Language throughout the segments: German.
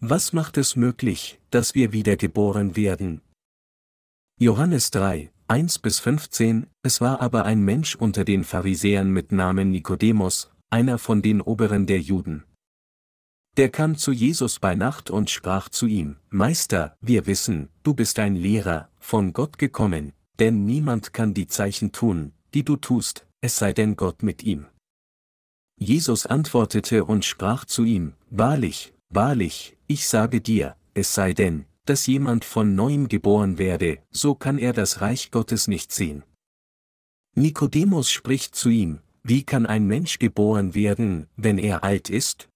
Was macht es möglich, dass wir wiedergeboren werden? Johannes 3, 1 bis 15, es war aber ein Mensch unter den Pharisäern mit Namen Nikodemus, einer von den Oberen der Juden. Der kam zu Jesus bei Nacht und sprach zu ihm, Meister, wir wissen, du bist ein Lehrer, von Gott gekommen, denn niemand kann die Zeichen tun, die du tust, es sei denn Gott mit ihm. Jesus antwortete und sprach zu ihm, Wahrlich, wahrlich, ich sage dir, es sei denn, dass jemand von neuem geboren werde, so kann er das Reich Gottes nicht sehen. Nikodemus spricht zu ihm, wie kann ein Mensch geboren werden, wenn er alt ist?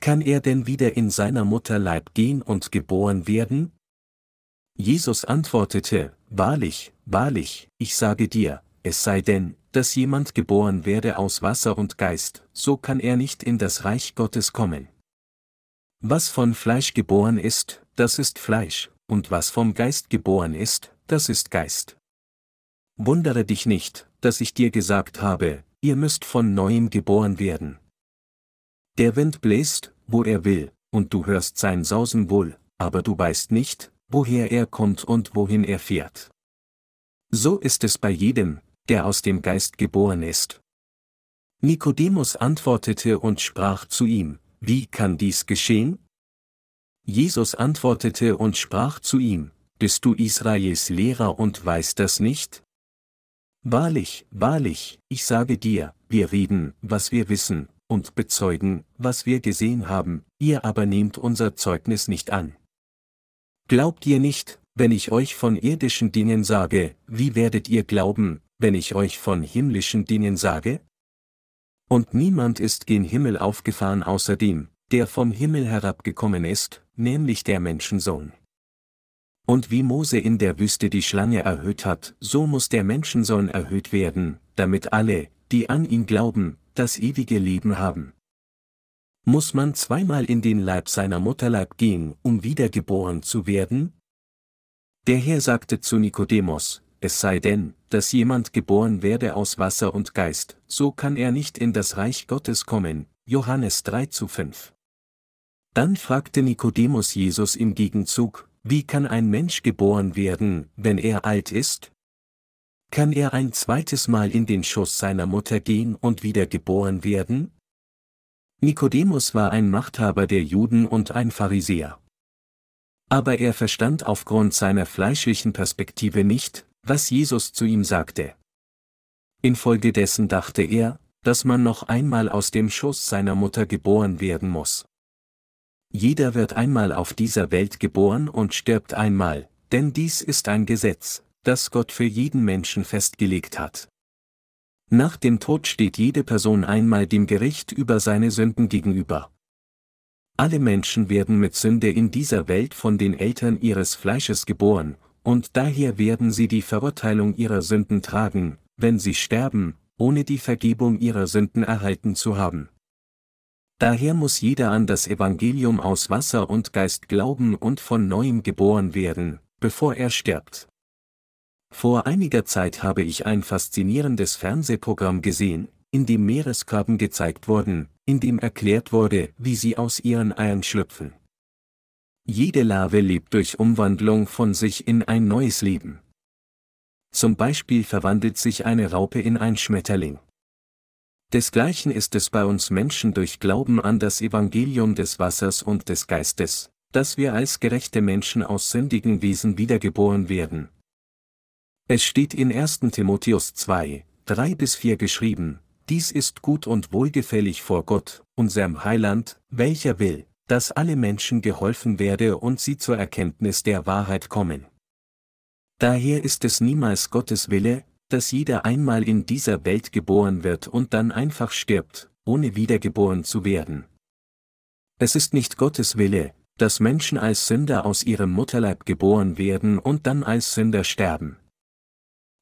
Kann er denn wieder in seiner Mutter Leib gehen und geboren werden? Jesus antwortete, Wahrlich, wahrlich, ich sage dir, es sei denn, dass jemand geboren werde aus Wasser und Geist, so kann er nicht in das Reich Gottes kommen. Was von Fleisch geboren ist, das ist Fleisch, und was vom Geist geboren ist, das ist Geist. Wundere dich nicht, dass ich dir gesagt habe, ihr müsst von neuem geboren werden. Der Wind bläst, wo er will, und du hörst sein Sausen wohl, aber du weißt nicht, woher er kommt und wohin er fährt. So ist es bei jedem, der aus dem Geist geboren ist. Nikodemus antwortete und sprach zu ihm, Wie kann dies geschehen? Jesus antwortete und sprach zu ihm, Bist du Israels Lehrer und weißt das nicht? Wahrlich, wahrlich, ich sage dir, wir reden, was wir wissen, und bezeugen, was wir gesehen haben, ihr aber nehmt unser Zeugnis nicht an. Glaubt ihr nicht, wenn ich euch von irdischen Dingen sage, wie werdet ihr glauben, wenn ich euch von himmlischen Dingen sage? Und niemand ist gen Himmel aufgefahren außer dem, der vom Himmel herabgekommen ist, nämlich der Menschensohn. Und wie Mose in der Wüste die Schlange erhöht hat, so muss der Menschensohn erhöht werden, damit alle, die an ihn glauben, das ewige Leben haben. Muss man zweimal in den Leib seiner Mutterleib gehen, um wiedergeboren zu werden? Der Herr sagte zu Nikodemus, es sei denn, dass jemand geboren werde aus Wasser und Geist, so kann er nicht in das Reich Gottes kommen. Johannes 3 zu 5. Dann fragte Nikodemus Jesus im Gegenzug, wie kann ein Mensch geboren werden, wenn er alt ist? Kann er ein zweites Mal in den Schoß seiner Mutter gehen und wieder geboren werden? Nikodemus war ein Machthaber der Juden und ein Pharisäer. Aber er verstand aufgrund seiner fleischlichen Perspektive nicht, was Jesus zu ihm sagte. Infolgedessen dachte er, dass man noch einmal aus dem Schoß seiner Mutter geboren werden muss. Jeder wird einmal auf dieser Welt geboren und stirbt einmal, denn dies ist ein Gesetz, das Gott für jeden Menschen festgelegt hat. Nach dem Tod steht jede Person einmal dem Gericht über seine Sünden gegenüber. Alle Menschen werden mit Sünde in dieser Welt von den Eltern ihres Fleisches geboren, und daher werden sie die Verurteilung ihrer Sünden tragen, wenn sie sterben, ohne die Vergebung ihrer Sünden erhalten zu haben. Daher muss jeder an das Evangelium aus Wasser und Geist glauben und von neuem geboren werden, bevor er stirbt. Vor einiger Zeit habe ich ein faszinierendes Fernsehprogramm gesehen, in dem Meereskrabben gezeigt wurden, in dem erklärt wurde, wie sie aus ihren Eiern schlüpfen. Jede Larve lebt durch Umwandlung von sich in ein neues Leben. Zum Beispiel verwandelt sich eine Raupe in ein Schmetterling. Desgleichen ist es bei uns Menschen durch Glauben an das Evangelium des Wassers und des Geistes, dass wir als gerechte Menschen aus sündigen Wesen wiedergeboren werden, es steht in 1. Timotheus 2, 3 bis 4 geschrieben, dies ist gut und wohlgefällig vor Gott, unserem Heiland, welcher will, dass alle Menschen geholfen werde und sie zur Erkenntnis der Wahrheit kommen. Daher ist es niemals Gottes Wille, dass jeder einmal in dieser Welt geboren wird und dann einfach stirbt, ohne wiedergeboren zu werden. Es ist nicht Gottes Wille, dass Menschen als Sünder aus ihrem Mutterleib geboren werden und dann als Sünder sterben.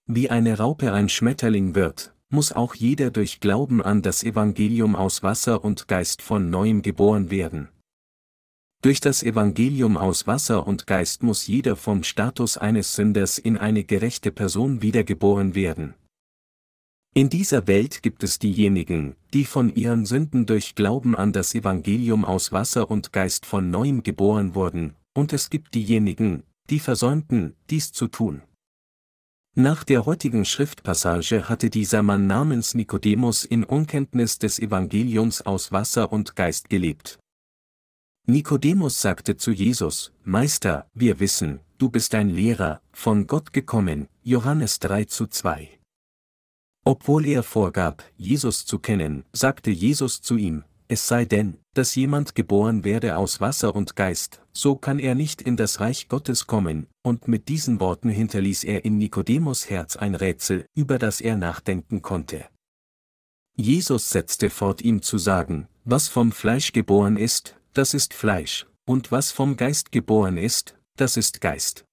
Wie eine Raupe ein Schmetterling wird, muss auch jeder durch Glauben an das Evangelium aus Wasser und Geist von neuem geboren werden. Durch das Evangelium aus Wasser und Geist muss jeder vom Status eines Sünders in eine gerechte Person wiedergeboren werden. In dieser Welt gibt es diejenigen, die von ihren Sünden durch Glauben an das Evangelium aus Wasser und Geist von neuem geboren wurden, und es gibt diejenigen, die versäumten, dies zu tun. Nach der heutigen Schriftpassage hatte dieser Mann namens Nikodemus in Unkenntnis des Evangeliums aus Wasser und Geist gelebt. Nikodemus sagte zu Jesus, Meister, wir wissen, du bist ein Lehrer, von Gott gekommen, Johannes 3 zu 2. Obwohl er vorgab, Jesus zu kennen, sagte Jesus zu ihm, es sei denn, dass jemand geboren werde aus Wasser und Geist, so kann er nicht in das Reich Gottes kommen, und mit diesen Worten hinterließ er in Nikodemus Herz ein Rätsel, über das er nachdenken konnte. Jesus setzte fort ihm zu sagen, was vom Fleisch geboren ist, das ist Fleisch, und was vom Geist geboren ist, das ist Geist.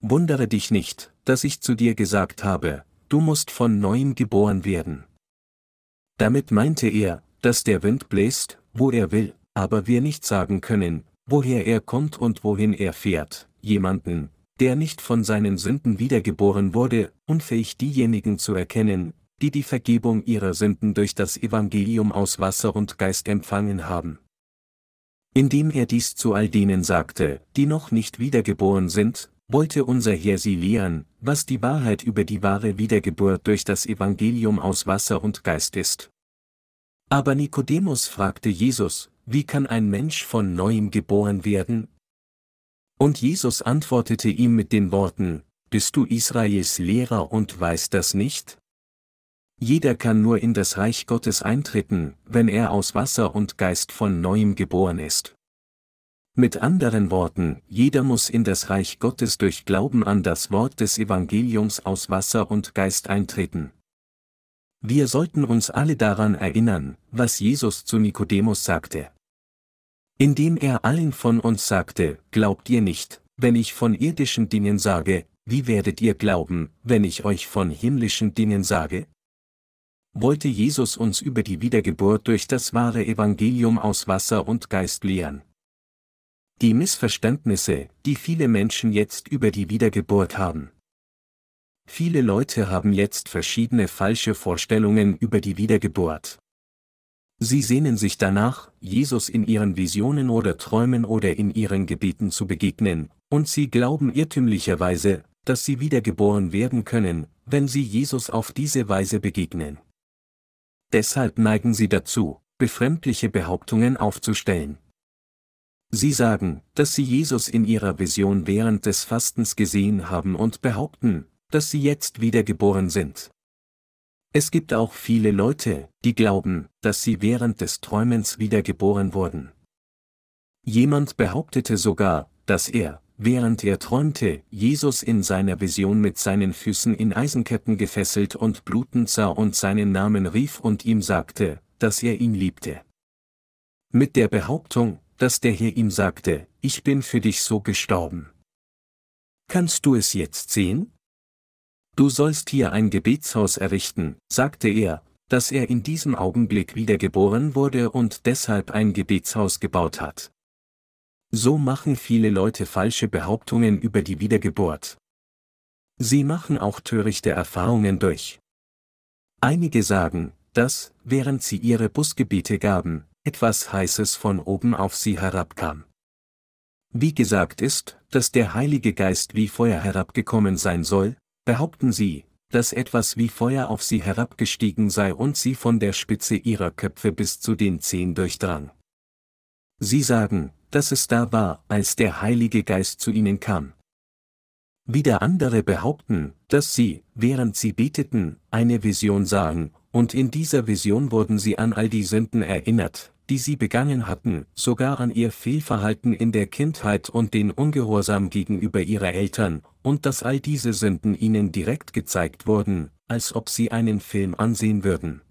Wundere dich nicht, dass ich zu dir gesagt habe, du musst von neuem geboren werden. Damit meinte er, dass der Wind bläst, wo er will, aber wir nicht sagen können, woher er kommt und wohin er fährt, jemanden, der nicht von seinen Sünden wiedergeboren wurde, unfähig diejenigen zu erkennen, die die Vergebung ihrer Sünden durch das Evangelium aus Wasser und Geist empfangen haben. Indem er dies zu all denen sagte, die noch nicht wiedergeboren sind, wollte unser Herr sie lehren, was die Wahrheit über die wahre Wiedergeburt durch das Evangelium aus Wasser und Geist ist. Aber Nikodemus fragte Jesus, wie kann ein Mensch von neuem geboren werden? Und Jesus antwortete ihm mit den Worten, Bist du Israels Lehrer und weißt das nicht? Jeder kann nur in das Reich Gottes eintreten, wenn er aus Wasser und Geist von neuem geboren ist. Mit anderen Worten, jeder muss in das Reich Gottes durch Glauben an das Wort des Evangeliums aus Wasser und Geist eintreten. Wir sollten uns alle daran erinnern, was Jesus zu Nikodemus sagte. Indem er allen von uns sagte, glaubt ihr nicht, wenn ich von irdischen Dingen sage, wie werdet ihr glauben, wenn ich euch von himmlischen Dingen sage? Wollte Jesus uns über die Wiedergeburt durch das wahre Evangelium aus Wasser und Geist lehren. Die Missverständnisse, die viele Menschen jetzt über die Wiedergeburt haben. Viele Leute haben jetzt verschiedene falsche Vorstellungen über die Wiedergeburt. Sie sehnen sich danach, Jesus in ihren Visionen oder Träumen oder in ihren Gebeten zu begegnen, und sie glauben irrtümlicherweise, dass sie wiedergeboren werden können, wenn sie Jesus auf diese Weise begegnen. Deshalb neigen sie dazu, befremdliche Behauptungen aufzustellen. Sie sagen, dass sie Jesus in ihrer Vision während des Fastens gesehen haben und behaupten, dass sie jetzt wiedergeboren sind. Es gibt auch viele Leute, die glauben, dass sie während des Träumens wiedergeboren wurden. Jemand behauptete sogar, dass er, während er träumte, Jesus in seiner Vision mit seinen Füßen in Eisenketten gefesselt und blutend sah und seinen Namen rief und ihm sagte, dass er ihn liebte. Mit der Behauptung, dass der Herr ihm sagte, ich bin für dich so gestorben. Kannst du es jetzt sehen? Du sollst hier ein Gebetshaus errichten, sagte er, dass er in diesem Augenblick wiedergeboren wurde und deshalb ein Gebetshaus gebaut hat. So machen viele Leute falsche Behauptungen über die Wiedergeburt. Sie machen auch törichte Erfahrungen durch. Einige sagen, dass, während sie ihre Busgebete gaben, etwas Heißes von oben auf sie herabkam. Wie gesagt ist, dass der Heilige Geist wie Feuer herabgekommen sein soll, behaupten sie, dass etwas wie Feuer auf sie herabgestiegen sei und sie von der Spitze ihrer Köpfe bis zu den Zehen durchdrang. Sie sagen, dass es da war, als der Heilige Geist zu ihnen kam. Wieder andere behaupten, dass sie, während sie beteten, eine Vision sahen, und in dieser Vision wurden sie an all die Sünden erinnert, die sie begangen hatten, sogar an ihr Fehlverhalten in der Kindheit und den Ungehorsam gegenüber ihrer Eltern, und dass all diese Sünden ihnen direkt gezeigt wurden, als ob sie einen Film ansehen würden.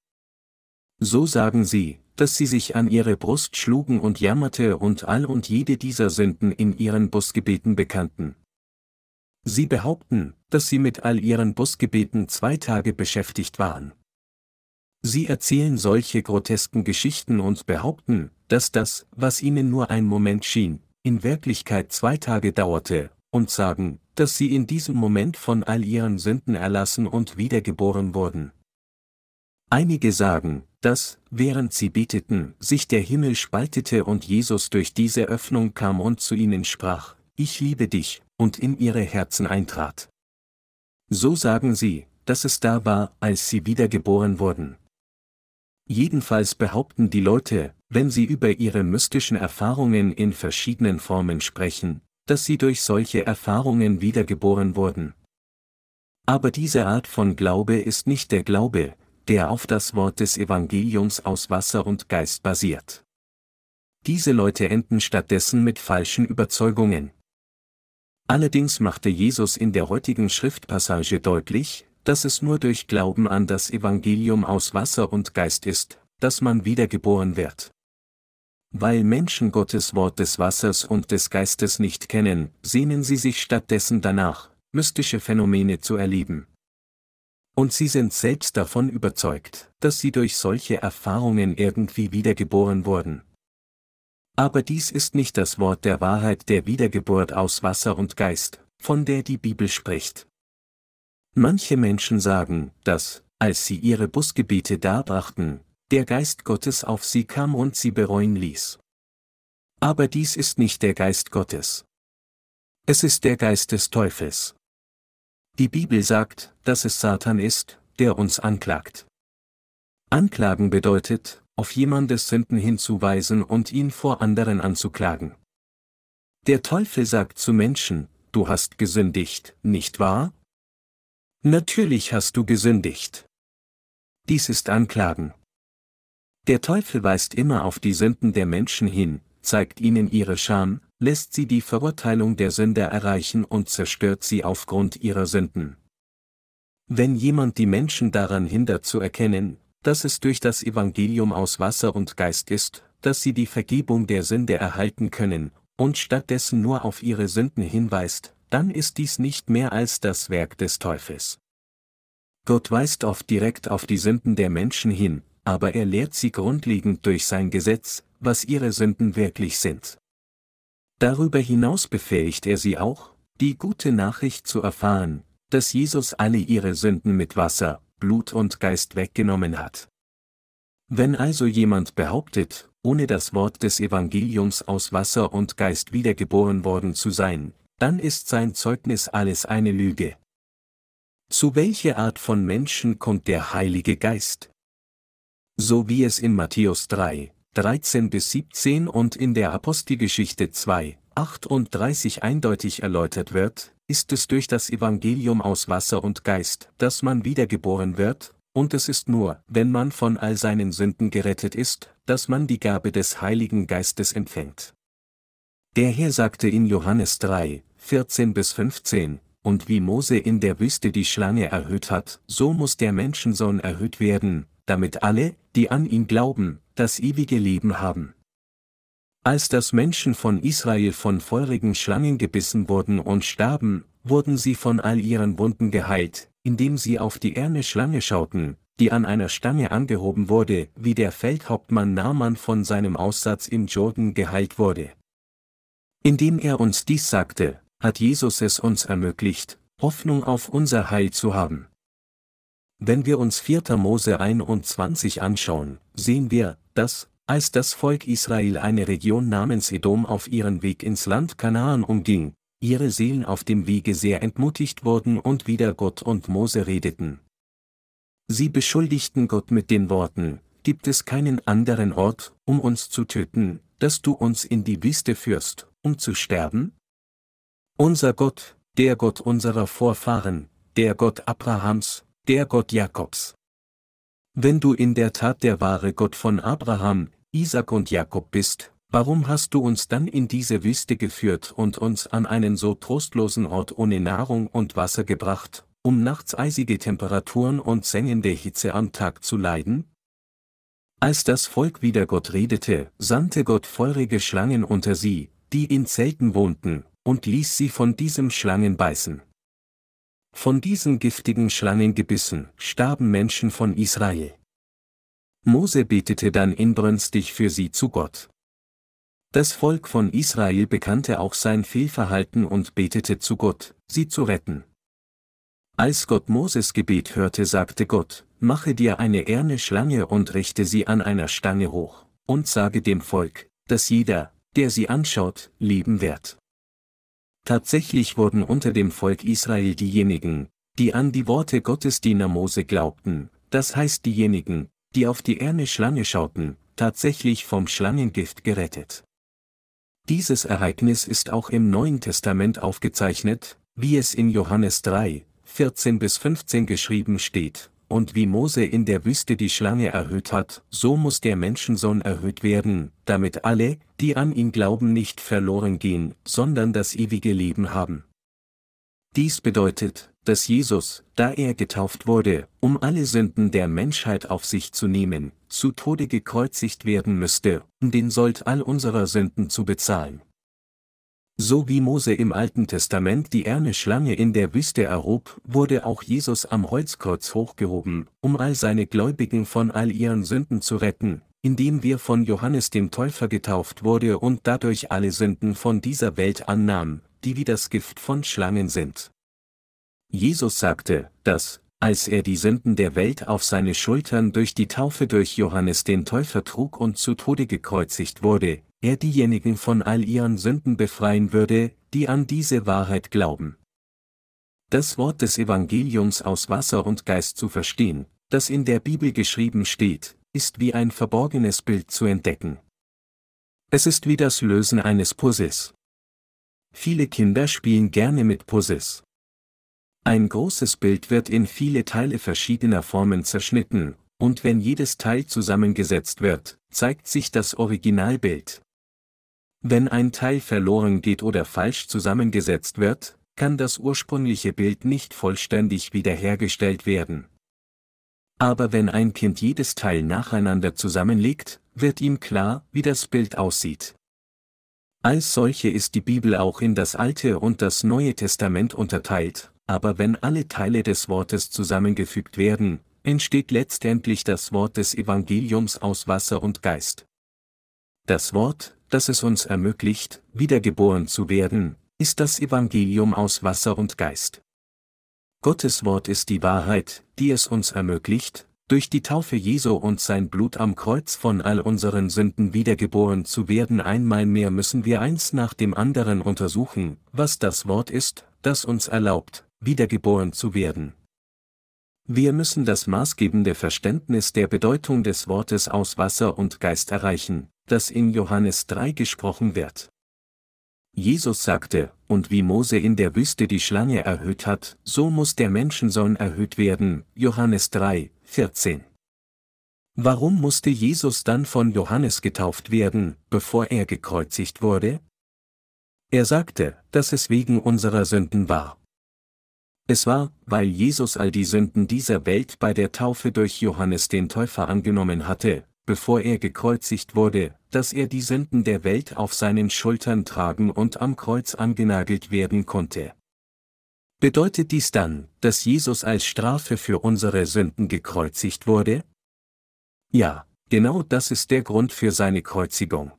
So sagen sie, dass sie sich an ihre Brust schlugen und jammerte und all und jede dieser Sünden in ihren Busgebeten bekannten. Sie behaupten, dass sie mit all ihren Busgebeten zwei Tage beschäftigt waren. Sie erzählen solche grotesken Geschichten und behaupten, dass das, was ihnen nur ein Moment schien, in Wirklichkeit zwei Tage dauerte, und sagen, dass sie in diesem Moment von all ihren Sünden erlassen und wiedergeboren wurden. Einige sagen, dass, während sie beteten, sich der Himmel spaltete und Jesus durch diese Öffnung kam und zu ihnen sprach, Ich liebe dich, und in ihre Herzen eintrat. So sagen sie, dass es da war, als sie wiedergeboren wurden. Jedenfalls behaupten die Leute, wenn sie über ihre mystischen Erfahrungen in verschiedenen Formen sprechen, dass sie durch solche Erfahrungen wiedergeboren wurden. Aber diese Art von Glaube ist nicht der Glaube, der auf das Wort des Evangeliums aus Wasser und Geist basiert. Diese Leute enden stattdessen mit falschen Überzeugungen. Allerdings machte Jesus in der heutigen Schriftpassage deutlich, dass es nur durch Glauben an das Evangelium aus Wasser und Geist ist, dass man wiedergeboren wird. Weil Menschen Gottes Wort des Wassers und des Geistes nicht kennen, sehnen sie sich stattdessen danach, mystische Phänomene zu erleben. Und sie sind selbst davon überzeugt, dass sie durch solche Erfahrungen irgendwie wiedergeboren wurden. Aber dies ist nicht das Wort der Wahrheit der Wiedergeburt aus Wasser und Geist, von der die Bibel spricht. Manche Menschen sagen, dass, als sie ihre Busgebete darbrachten, der Geist Gottes auf sie kam und sie bereuen ließ. Aber dies ist nicht der Geist Gottes. Es ist der Geist des Teufels. Die Bibel sagt, dass es Satan ist, der uns anklagt. Anklagen bedeutet, auf jemandes Sünden hinzuweisen und ihn vor anderen anzuklagen. Der Teufel sagt zu Menschen, du hast gesündigt, nicht wahr? Natürlich hast du gesündigt. Dies ist Anklagen. Der Teufel weist immer auf die Sünden der Menschen hin, zeigt ihnen ihre Scham, lässt sie die Verurteilung der Sünder erreichen und zerstört sie aufgrund ihrer Sünden. Wenn jemand die Menschen daran hindert zu erkennen, dass es durch das Evangelium aus Wasser und Geist ist, dass sie die Vergebung der Sünde erhalten können, und stattdessen nur auf ihre Sünden hinweist, dann ist dies nicht mehr als das Werk des Teufels. Gott weist oft direkt auf die Sünden der Menschen hin, aber er lehrt sie grundlegend durch sein Gesetz, was ihre Sünden wirklich sind. Darüber hinaus befähigt er sie auch, die gute Nachricht zu erfahren, dass Jesus alle ihre Sünden mit Wasser, Blut und Geist weggenommen hat. Wenn also jemand behauptet, ohne das Wort des Evangeliums aus Wasser und Geist wiedergeboren worden zu sein, dann ist sein Zeugnis alles eine Lüge. Zu welcher Art von Menschen kommt der Heilige Geist? So wie es in Matthäus 3, 13 bis 17 und in der Apostelgeschichte 2, 38 eindeutig erläutert wird, ist es durch das Evangelium aus Wasser und Geist, dass man wiedergeboren wird, und es ist nur, wenn man von all seinen Sünden gerettet ist, dass man die Gabe des Heiligen Geistes empfängt. Der Herr sagte in Johannes 3, 14 bis 15, und wie Mose in der Wüste die Schlange erhöht hat, so muss der Menschensohn erhöht werden, damit alle, die an ihn glauben, das ewige Leben haben. Als das Menschen von Israel von feurigen Schlangen gebissen wurden und starben, wurden sie von all ihren Wunden geheilt, indem sie auf die erne Schlange schauten, die an einer Stange angehoben wurde, wie der Feldhauptmann Naaman von seinem Aussatz im Jordan geheilt wurde. Indem er uns dies sagte, hat Jesus es uns ermöglicht, Hoffnung auf unser Heil zu haben. Wenn wir uns 4. Mose 21 anschauen, sehen wir, dass, als das Volk Israel eine Region namens Edom auf ihren Weg ins Land Kanaan umging, ihre Seelen auf dem Wege sehr entmutigt wurden und wieder Gott und Mose redeten. Sie beschuldigten Gott mit den Worten, gibt es keinen anderen Ort, um uns zu töten, dass du uns in die Wüste führst, um zu sterben? Unser Gott, der Gott unserer Vorfahren, der Gott Abrahams, der Gott Jakobs. Wenn du in der Tat der wahre Gott von Abraham, Isaac und Jakob bist, warum hast du uns dann in diese Wüste geführt und uns an einen so trostlosen Ort ohne Nahrung und Wasser gebracht, um nachts eisige Temperaturen und sengende Hitze am Tag zu leiden? Als das Volk wieder Gott redete, sandte Gott feurige Schlangen unter sie, die in Zelten wohnten, und ließ sie von diesem Schlangen beißen. Von diesen giftigen Schlangengebissen starben Menschen von Israel. Mose betete dann inbrünstig für sie zu Gott. Das Volk von Israel bekannte auch sein Fehlverhalten und betete zu Gott, sie zu retten. Als Gott Moses Gebet hörte, sagte Gott, mache dir eine erne Schlange und richte sie an einer Stange hoch, und sage dem Volk, dass jeder, der sie anschaut, leben wird. Tatsächlich wurden unter dem Volk Israel diejenigen, die an die Worte Gottes Diener Mose glaubten, das heißt diejenigen, die auf die erne Schlange schauten, tatsächlich vom Schlangengift gerettet. Dieses Ereignis ist auch im Neuen Testament aufgezeichnet, wie es in Johannes 3, 14 bis 15 geschrieben steht, und wie Mose in der Wüste die Schlange erhöht hat, so muss der Menschensohn erhöht werden, damit alle, die an ihn glauben, nicht verloren gehen, sondern das ewige Leben haben. Dies bedeutet, dass Jesus, da er getauft wurde, um alle Sünden der Menschheit auf sich zu nehmen, zu Tode gekreuzigt werden müsste, um den Sold all unserer Sünden zu bezahlen. So wie Mose im Alten Testament die erne Schlange in der Wüste erhob, wurde auch Jesus am Holzkreuz hochgehoben, um all seine Gläubigen von all ihren Sünden zu retten, indem wir von Johannes dem Täufer getauft wurde und dadurch alle Sünden von dieser Welt annahm, die wie das Gift von Schlangen sind. Jesus sagte, dass, als er die Sünden der Welt auf seine Schultern durch die Taufe durch Johannes den Täufer trug und zu Tode gekreuzigt wurde, er diejenigen von all ihren Sünden befreien würde, die an diese Wahrheit glauben. Das Wort des Evangeliums aus Wasser und Geist zu verstehen, das in der Bibel geschrieben steht, ist wie ein verborgenes Bild zu entdecken. Es ist wie das Lösen eines Puzzles. Viele Kinder spielen gerne mit Puzzles. Ein großes Bild wird in viele Teile verschiedener Formen zerschnitten, und wenn jedes Teil zusammengesetzt wird, zeigt sich das Originalbild. Wenn ein Teil verloren geht oder falsch zusammengesetzt wird, kann das ursprüngliche Bild nicht vollständig wiederhergestellt werden. Aber wenn ein Kind jedes Teil nacheinander zusammenlegt, wird ihm klar, wie das Bild aussieht. Als solche ist die Bibel auch in das Alte und das Neue Testament unterteilt, aber wenn alle Teile des Wortes zusammengefügt werden, entsteht letztendlich das Wort des Evangeliums aus Wasser und Geist. Das Wort, das es uns ermöglicht, wiedergeboren zu werden, ist das Evangelium aus Wasser und Geist. Gottes Wort ist die Wahrheit, die es uns ermöglicht, durch die Taufe Jesu und sein Blut am Kreuz von all unseren Sünden wiedergeboren zu werden. Einmal mehr müssen wir eins nach dem anderen untersuchen, was das Wort ist, das uns erlaubt, wiedergeboren zu werden. Wir müssen das maßgebende Verständnis der Bedeutung des Wortes aus Wasser und Geist erreichen, das in Johannes 3 gesprochen wird. Jesus sagte, und wie Mose in der Wüste die Schlange erhöht hat, so muss der Menschensohn erhöht werden, Johannes 3, 14. Warum musste Jesus dann von Johannes getauft werden, bevor er gekreuzigt wurde? Er sagte, dass es wegen unserer Sünden war. Es war, weil Jesus all die Sünden dieser Welt bei der Taufe durch Johannes den Täufer angenommen hatte, bevor er gekreuzigt wurde, dass er die Sünden der Welt auf seinen Schultern tragen und am Kreuz angenagelt werden konnte. Bedeutet dies dann, dass Jesus als Strafe für unsere Sünden gekreuzigt wurde? Ja, genau das ist der Grund für seine Kreuzigung.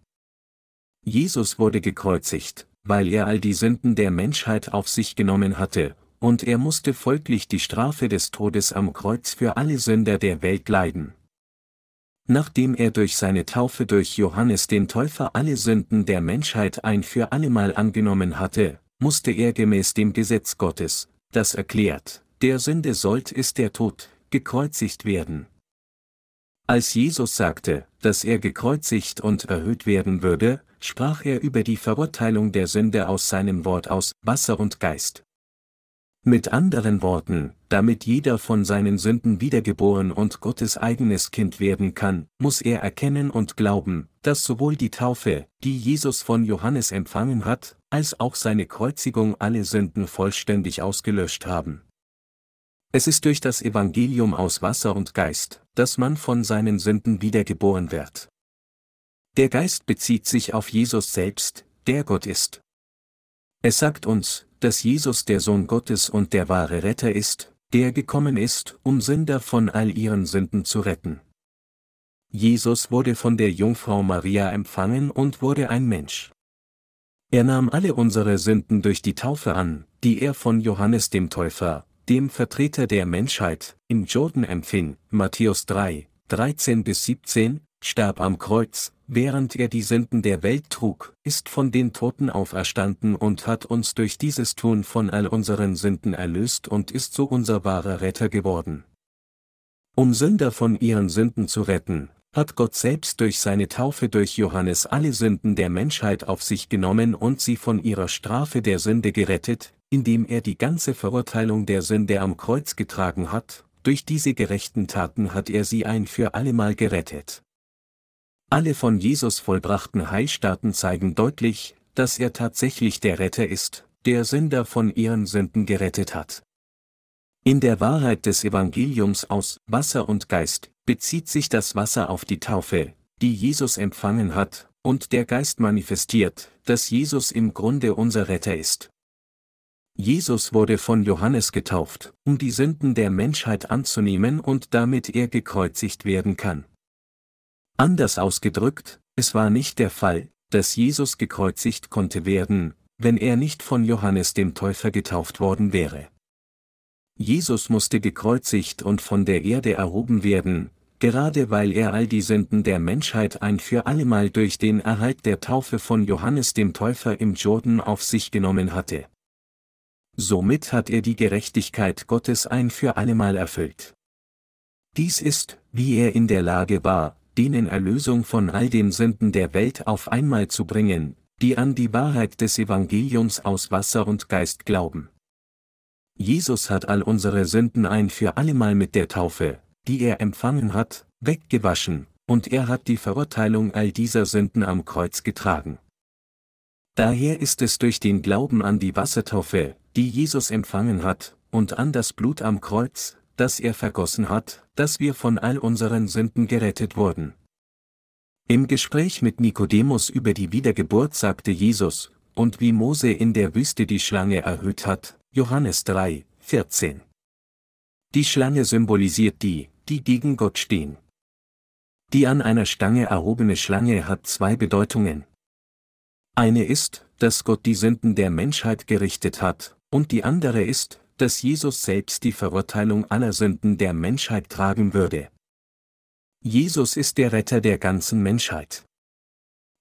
Jesus wurde gekreuzigt, weil er all die Sünden der Menschheit auf sich genommen hatte, und er musste folglich die Strafe des Todes am Kreuz für alle Sünder der Welt leiden. Nachdem er durch seine Taufe durch Johannes den Täufer alle Sünden der Menschheit ein für allemal angenommen hatte, musste er gemäß dem Gesetz Gottes, das erklärt, der Sünde sollt ist der Tod, gekreuzigt werden. Als Jesus sagte, dass er gekreuzigt und erhöht werden würde, sprach er über die Verurteilung der Sünde aus seinem Wort aus Wasser und Geist. Mit anderen Worten, damit jeder von seinen Sünden wiedergeboren und Gottes eigenes Kind werden kann, muss er erkennen und glauben, dass sowohl die Taufe, die Jesus von Johannes empfangen hat, als auch seine Kreuzigung alle Sünden vollständig ausgelöscht haben. Es ist durch das Evangelium aus Wasser und Geist, dass man von seinen Sünden wiedergeboren wird. Der Geist bezieht sich auf Jesus selbst, der Gott ist. Es sagt uns, dass Jesus der Sohn Gottes und der wahre Retter ist, der gekommen ist, um Sünder von all ihren Sünden zu retten. Jesus wurde von der Jungfrau Maria empfangen und wurde ein Mensch. Er nahm alle unsere Sünden durch die Taufe an, die er von Johannes dem Täufer, dem Vertreter der Menschheit, im Jordan empfing, Matthäus 3, 13 bis 17, starb am Kreuz, während er die Sünden der Welt trug, ist von den Toten auferstanden und hat uns durch dieses Tun von all unseren Sünden erlöst und ist so unser wahrer Retter geworden. Um Sünder von ihren Sünden zu retten, hat Gott selbst durch seine Taufe durch Johannes alle Sünden der Menschheit auf sich genommen und sie von ihrer Strafe der Sünde gerettet, indem er die ganze Verurteilung der Sünde am Kreuz getragen hat, durch diese gerechten Taten hat er sie ein für allemal gerettet. Alle von Jesus vollbrachten Heilstaaten zeigen deutlich, dass er tatsächlich der Retter ist, der Sünder von ihren Sünden gerettet hat. In der Wahrheit des Evangeliums aus Wasser und Geist bezieht sich das Wasser auf die Taufe, die Jesus empfangen hat, und der Geist manifestiert, dass Jesus im Grunde unser Retter ist. Jesus wurde von Johannes getauft, um die Sünden der Menschheit anzunehmen und damit er gekreuzigt werden kann. Anders ausgedrückt, es war nicht der Fall, dass Jesus gekreuzigt konnte werden, wenn er nicht von Johannes dem Täufer getauft worden wäre. Jesus musste gekreuzigt und von der Erde erhoben werden, gerade weil er all die Sünden der Menschheit ein für allemal durch den Erhalt der Taufe von Johannes dem Täufer im Jordan auf sich genommen hatte. Somit hat er die Gerechtigkeit Gottes ein für allemal erfüllt. Dies ist, wie er in der Lage war, denen Erlösung von all den Sünden der Welt auf einmal zu bringen, die an die Wahrheit des Evangeliums aus Wasser und Geist glauben. Jesus hat all unsere Sünden ein für allemal mit der Taufe, die er empfangen hat, weggewaschen, und er hat die Verurteilung all dieser Sünden am Kreuz getragen. Daher ist es durch den Glauben an die Wassertaufe, die Jesus empfangen hat, und an das Blut am Kreuz, das er vergossen hat, dass wir von all unseren Sünden gerettet wurden. Im Gespräch mit Nikodemus über die Wiedergeburt sagte Jesus, und wie Mose in der Wüste die Schlange erhöht hat, Johannes 3, 14. Die Schlange symbolisiert die, die gegen Gott stehen. Die an einer Stange erhobene Schlange hat zwei Bedeutungen. Eine ist, dass Gott die Sünden der Menschheit gerichtet hat, und die andere ist, dass Jesus selbst die Verurteilung aller Sünden der Menschheit tragen würde. Jesus ist der Retter der ganzen Menschheit.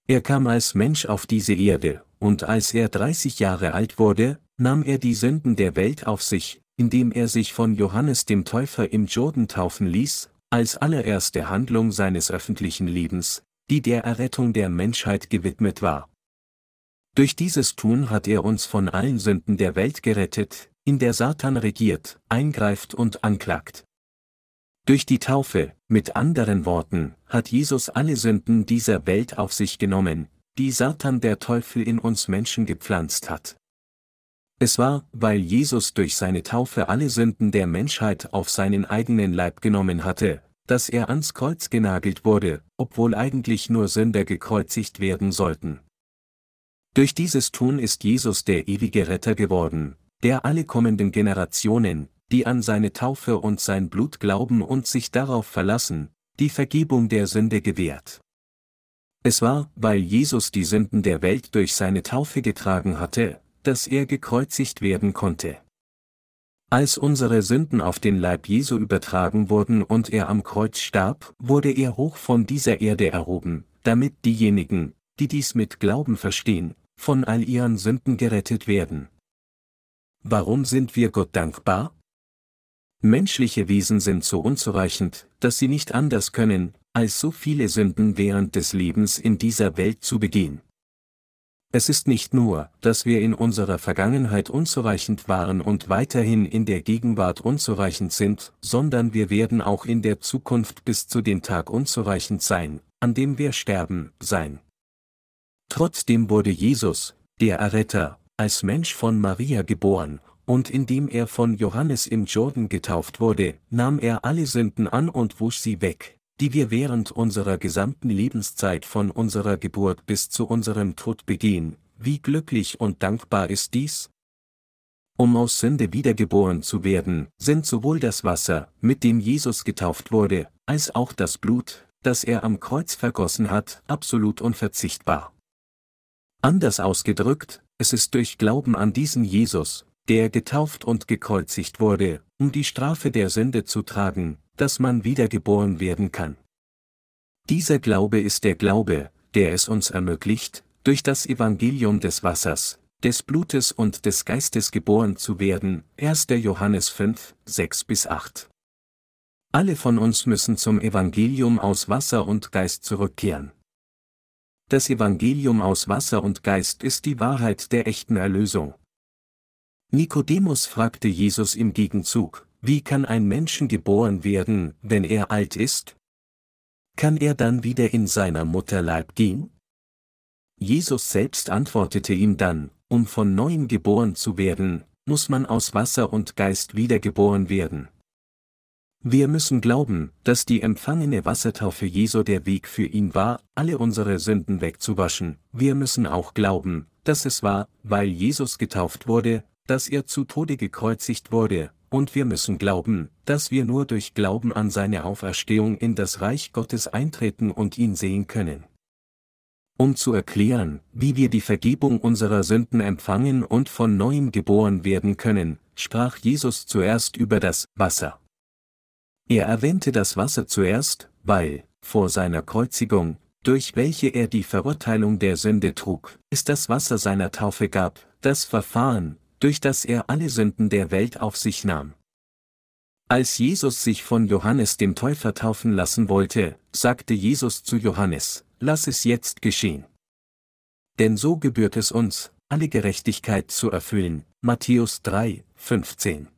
Er kam als Mensch auf diese Erde, und als er 30 Jahre alt wurde, nahm er die Sünden der Welt auf sich, indem er sich von Johannes dem Täufer im Jordan taufen ließ, als allererste Handlung seines öffentlichen Lebens, die der Errettung der Menschheit gewidmet war. Durch dieses Tun hat er uns von allen Sünden der Welt gerettet, in der Satan regiert, eingreift und anklagt. Durch die Taufe, mit anderen Worten, hat Jesus alle Sünden dieser Welt auf sich genommen, die Satan der Teufel in uns Menschen gepflanzt hat. Es war, weil Jesus durch seine Taufe alle Sünden der Menschheit auf seinen eigenen Leib genommen hatte, dass er ans Kreuz genagelt wurde, obwohl eigentlich nur Sünder gekreuzigt werden sollten. Durch dieses Tun ist Jesus der ewige Retter geworden, der alle kommenden Generationen, die an seine Taufe und sein Blut glauben und sich darauf verlassen, die Vergebung der Sünde gewährt. Es war, weil Jesus die Sünden der Welt durch seine Taufe getragen hatte, dass er gekreuzigt werden konnte. Als unsere Sünden auf den Leib Jesu übertragen wurden und er am Kreuz starb, wurde er hoch von dieser Erde erhoben, damit diejenigen, die dies mit Glauben verstehen, von all ihren Sünden gerettet werden. Warum sind wir Gott dankbar? Menschliche Wesen sind so unzureichend, dass sie nicht anders können, als so viele Sünden während des Lebens in dieser Welt zu begehen. Es ist nicht nur, dass wir in unserer Vergangenheit unzureichend waren und weiterhin in der Gegenwart unzureichend sind, sondern wir werden auch in der Zukunft bis zu dem Tag unzureichend sein, an dem wir sterben, sein. Trotzdem wurde Jesus, der Erretter, als Mensch von Maria geboren, und indem er von Johannes im Jordan getauft wurde, nahm er alle Sünden an und wusch sie weg, die wir während unserer gesamten Lebenszeit von unserer Geburt bis zu unserem Tod begehen, wie glücklich und dankbar ist dies? Um aus Sünde wiedergeboren zu werden, sind sowohl das Wasser, mit dem Jesus getauft wurde, als auch das Blut, das er am Kreuz vergossen hat, absolut unverzichtbar. Anders ausgedrückt, es ist durch Glauben an diesen Jesus, der getauft und gekreuzigt wurde, um die Strafe der Sünde zu tragen, dass man wiedergeboren werden kann. Dieser Glaube ist der Glaube, der es uns ermöglicht, durch das Evangelium des Wassers, des Blutes und des Geistes geboren zu werden. 1. Johannes 5, 6 bis 8. Alle von uns müssen zum Evangelium aus Wasser und Geist zurückkehren. Das Evangelium aus Wasser und Geist ist die Wahrheit der echten Erlösung. Nikodemus fragte Jesus im Gegenzug, wie kann ein Menschen geboren werden, wenn er alt ist? Kann er dann wieder in seiner Mutterleib gehen? Jesus selbst antwortete ihm dann, um von neuem geboren zu werden, muss man aus Wasser und Geist wiedergeboren werden. Wir müssen glauben, dass die empfangene Wassertaufe Jesu der Weg für ihn war, alle unsere Sünden wegzuwaschen. Wir müssen auch glauben, dass es war, weil Jesus getauft wurde, dass er zu Tode gekreuzigt wurde, und wir müssen glauben, dass wir nur durch Glauben an seine Auferstehung in das Reich Gottes eintreten und ihn sehen können. Um zu erklären, wie wir die Vergebung unserer Sünden empfangen und von neuem geboren werden können, sprach Jesus zuerst über das Wasser. Er erwähnte das Wasser zuerst, weil, vor seiner Kreuzigung, durch welche er die Verurteilung der Sünde trug, es das Wasser seiner Taufe gab, das Verfahren, durch das er alle Sünden der Welt auf sich nahm. Als Jesus sich von Johannes dem Täufer taufen lassen wollte, sagte Jesus zu Johannes, lass es jetzt geschehen. Denn so gebührt es uns, alle Gerechtigkeit zu erfüllen. Matthäus 3, 15.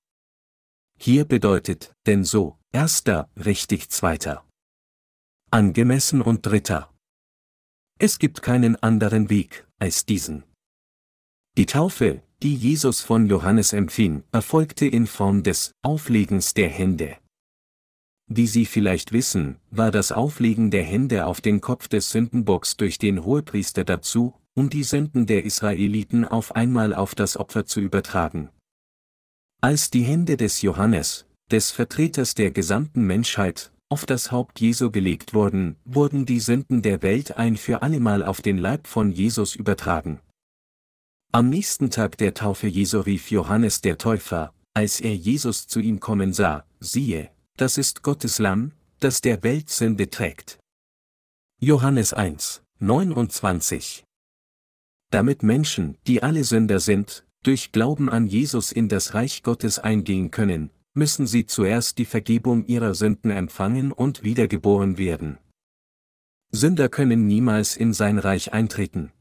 Hier bedeutet, denn so, erster, richtig zweiter. Angemessen und dritter. Es gibt keinen anderen Weg, als diesen. Die Taufe, die Jesus von Johannes empfing, erfolgte in Form des Auflegens der Hände. Wie Sie vielleicht wissen, war das Auflegen der Hände auf den Kopf des Sündenbocks durch den Hohepriester dazu, um die Sünden der Israeliten auf einmal auf das Opfer zu übertragen. Als die Hände des Johannes, des Vertreters der gesamten Menschheit, auf das Haupt Jesu gelegt wurden, wurden die Sünden der Welt ein für allemal auf den Leib von Jesus übertragen. Am nächsten Tag der Taufe Jesu rief Johannes der Täufer, als er Jesus zu ihm kommen sah, siehe, das ist Gottes Lamm, das der Welt Sünde trägt. Johannes 1, 29 Damit Menschen, die alle Sünder sind, durch Glauben an Jesus in das Reich Gottes eingehen können, müssen sie zuerst die Vergebung ihrer Sünden empfangen und wiedergeboren werden. Sünder können niemals in sein Reich eintreten,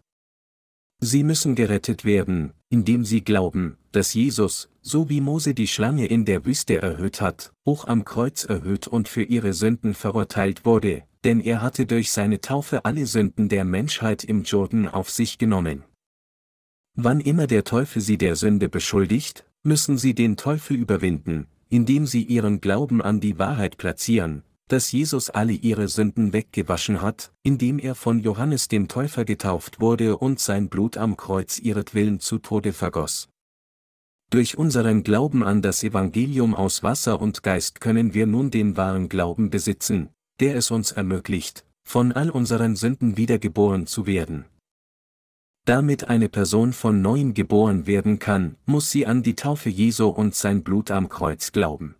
Sie müssen gerettet werden, indem sie glauben, dass Jesus, so wie Mose die Schlange in der Wüste erhöht hat, hoch am Kreuz erhöht und für ihre Sünden verurteilt wurde, denn er hatte durch seine Taufe alle Sünden der Menschheit im Jordan auf sich genommen. Wann immer der Teufel sie der Sünde beschuldigt, müssen sie den Teufel überwinden, indem sie ihren Glauben an die Wahrheit platzieren, dass Jesus alle ihre Sünden weggewaschen hat, indem er von Johannes dem Täufer getauft wurde und sein Blut am Kreuz ihretwillen zu Tode vergoss. Durch unseren Glauben an das Evangelium aus Wasser und Geist können wir nun den wahren Glauben besitzen, der es uns ermöglicht, von all unseren Sünden wiedergeboren zu werden. Damit eine Person von neuem geboren werden kann, muss sie an die Taufe Jesu und sein Blut am Kreuz glauben.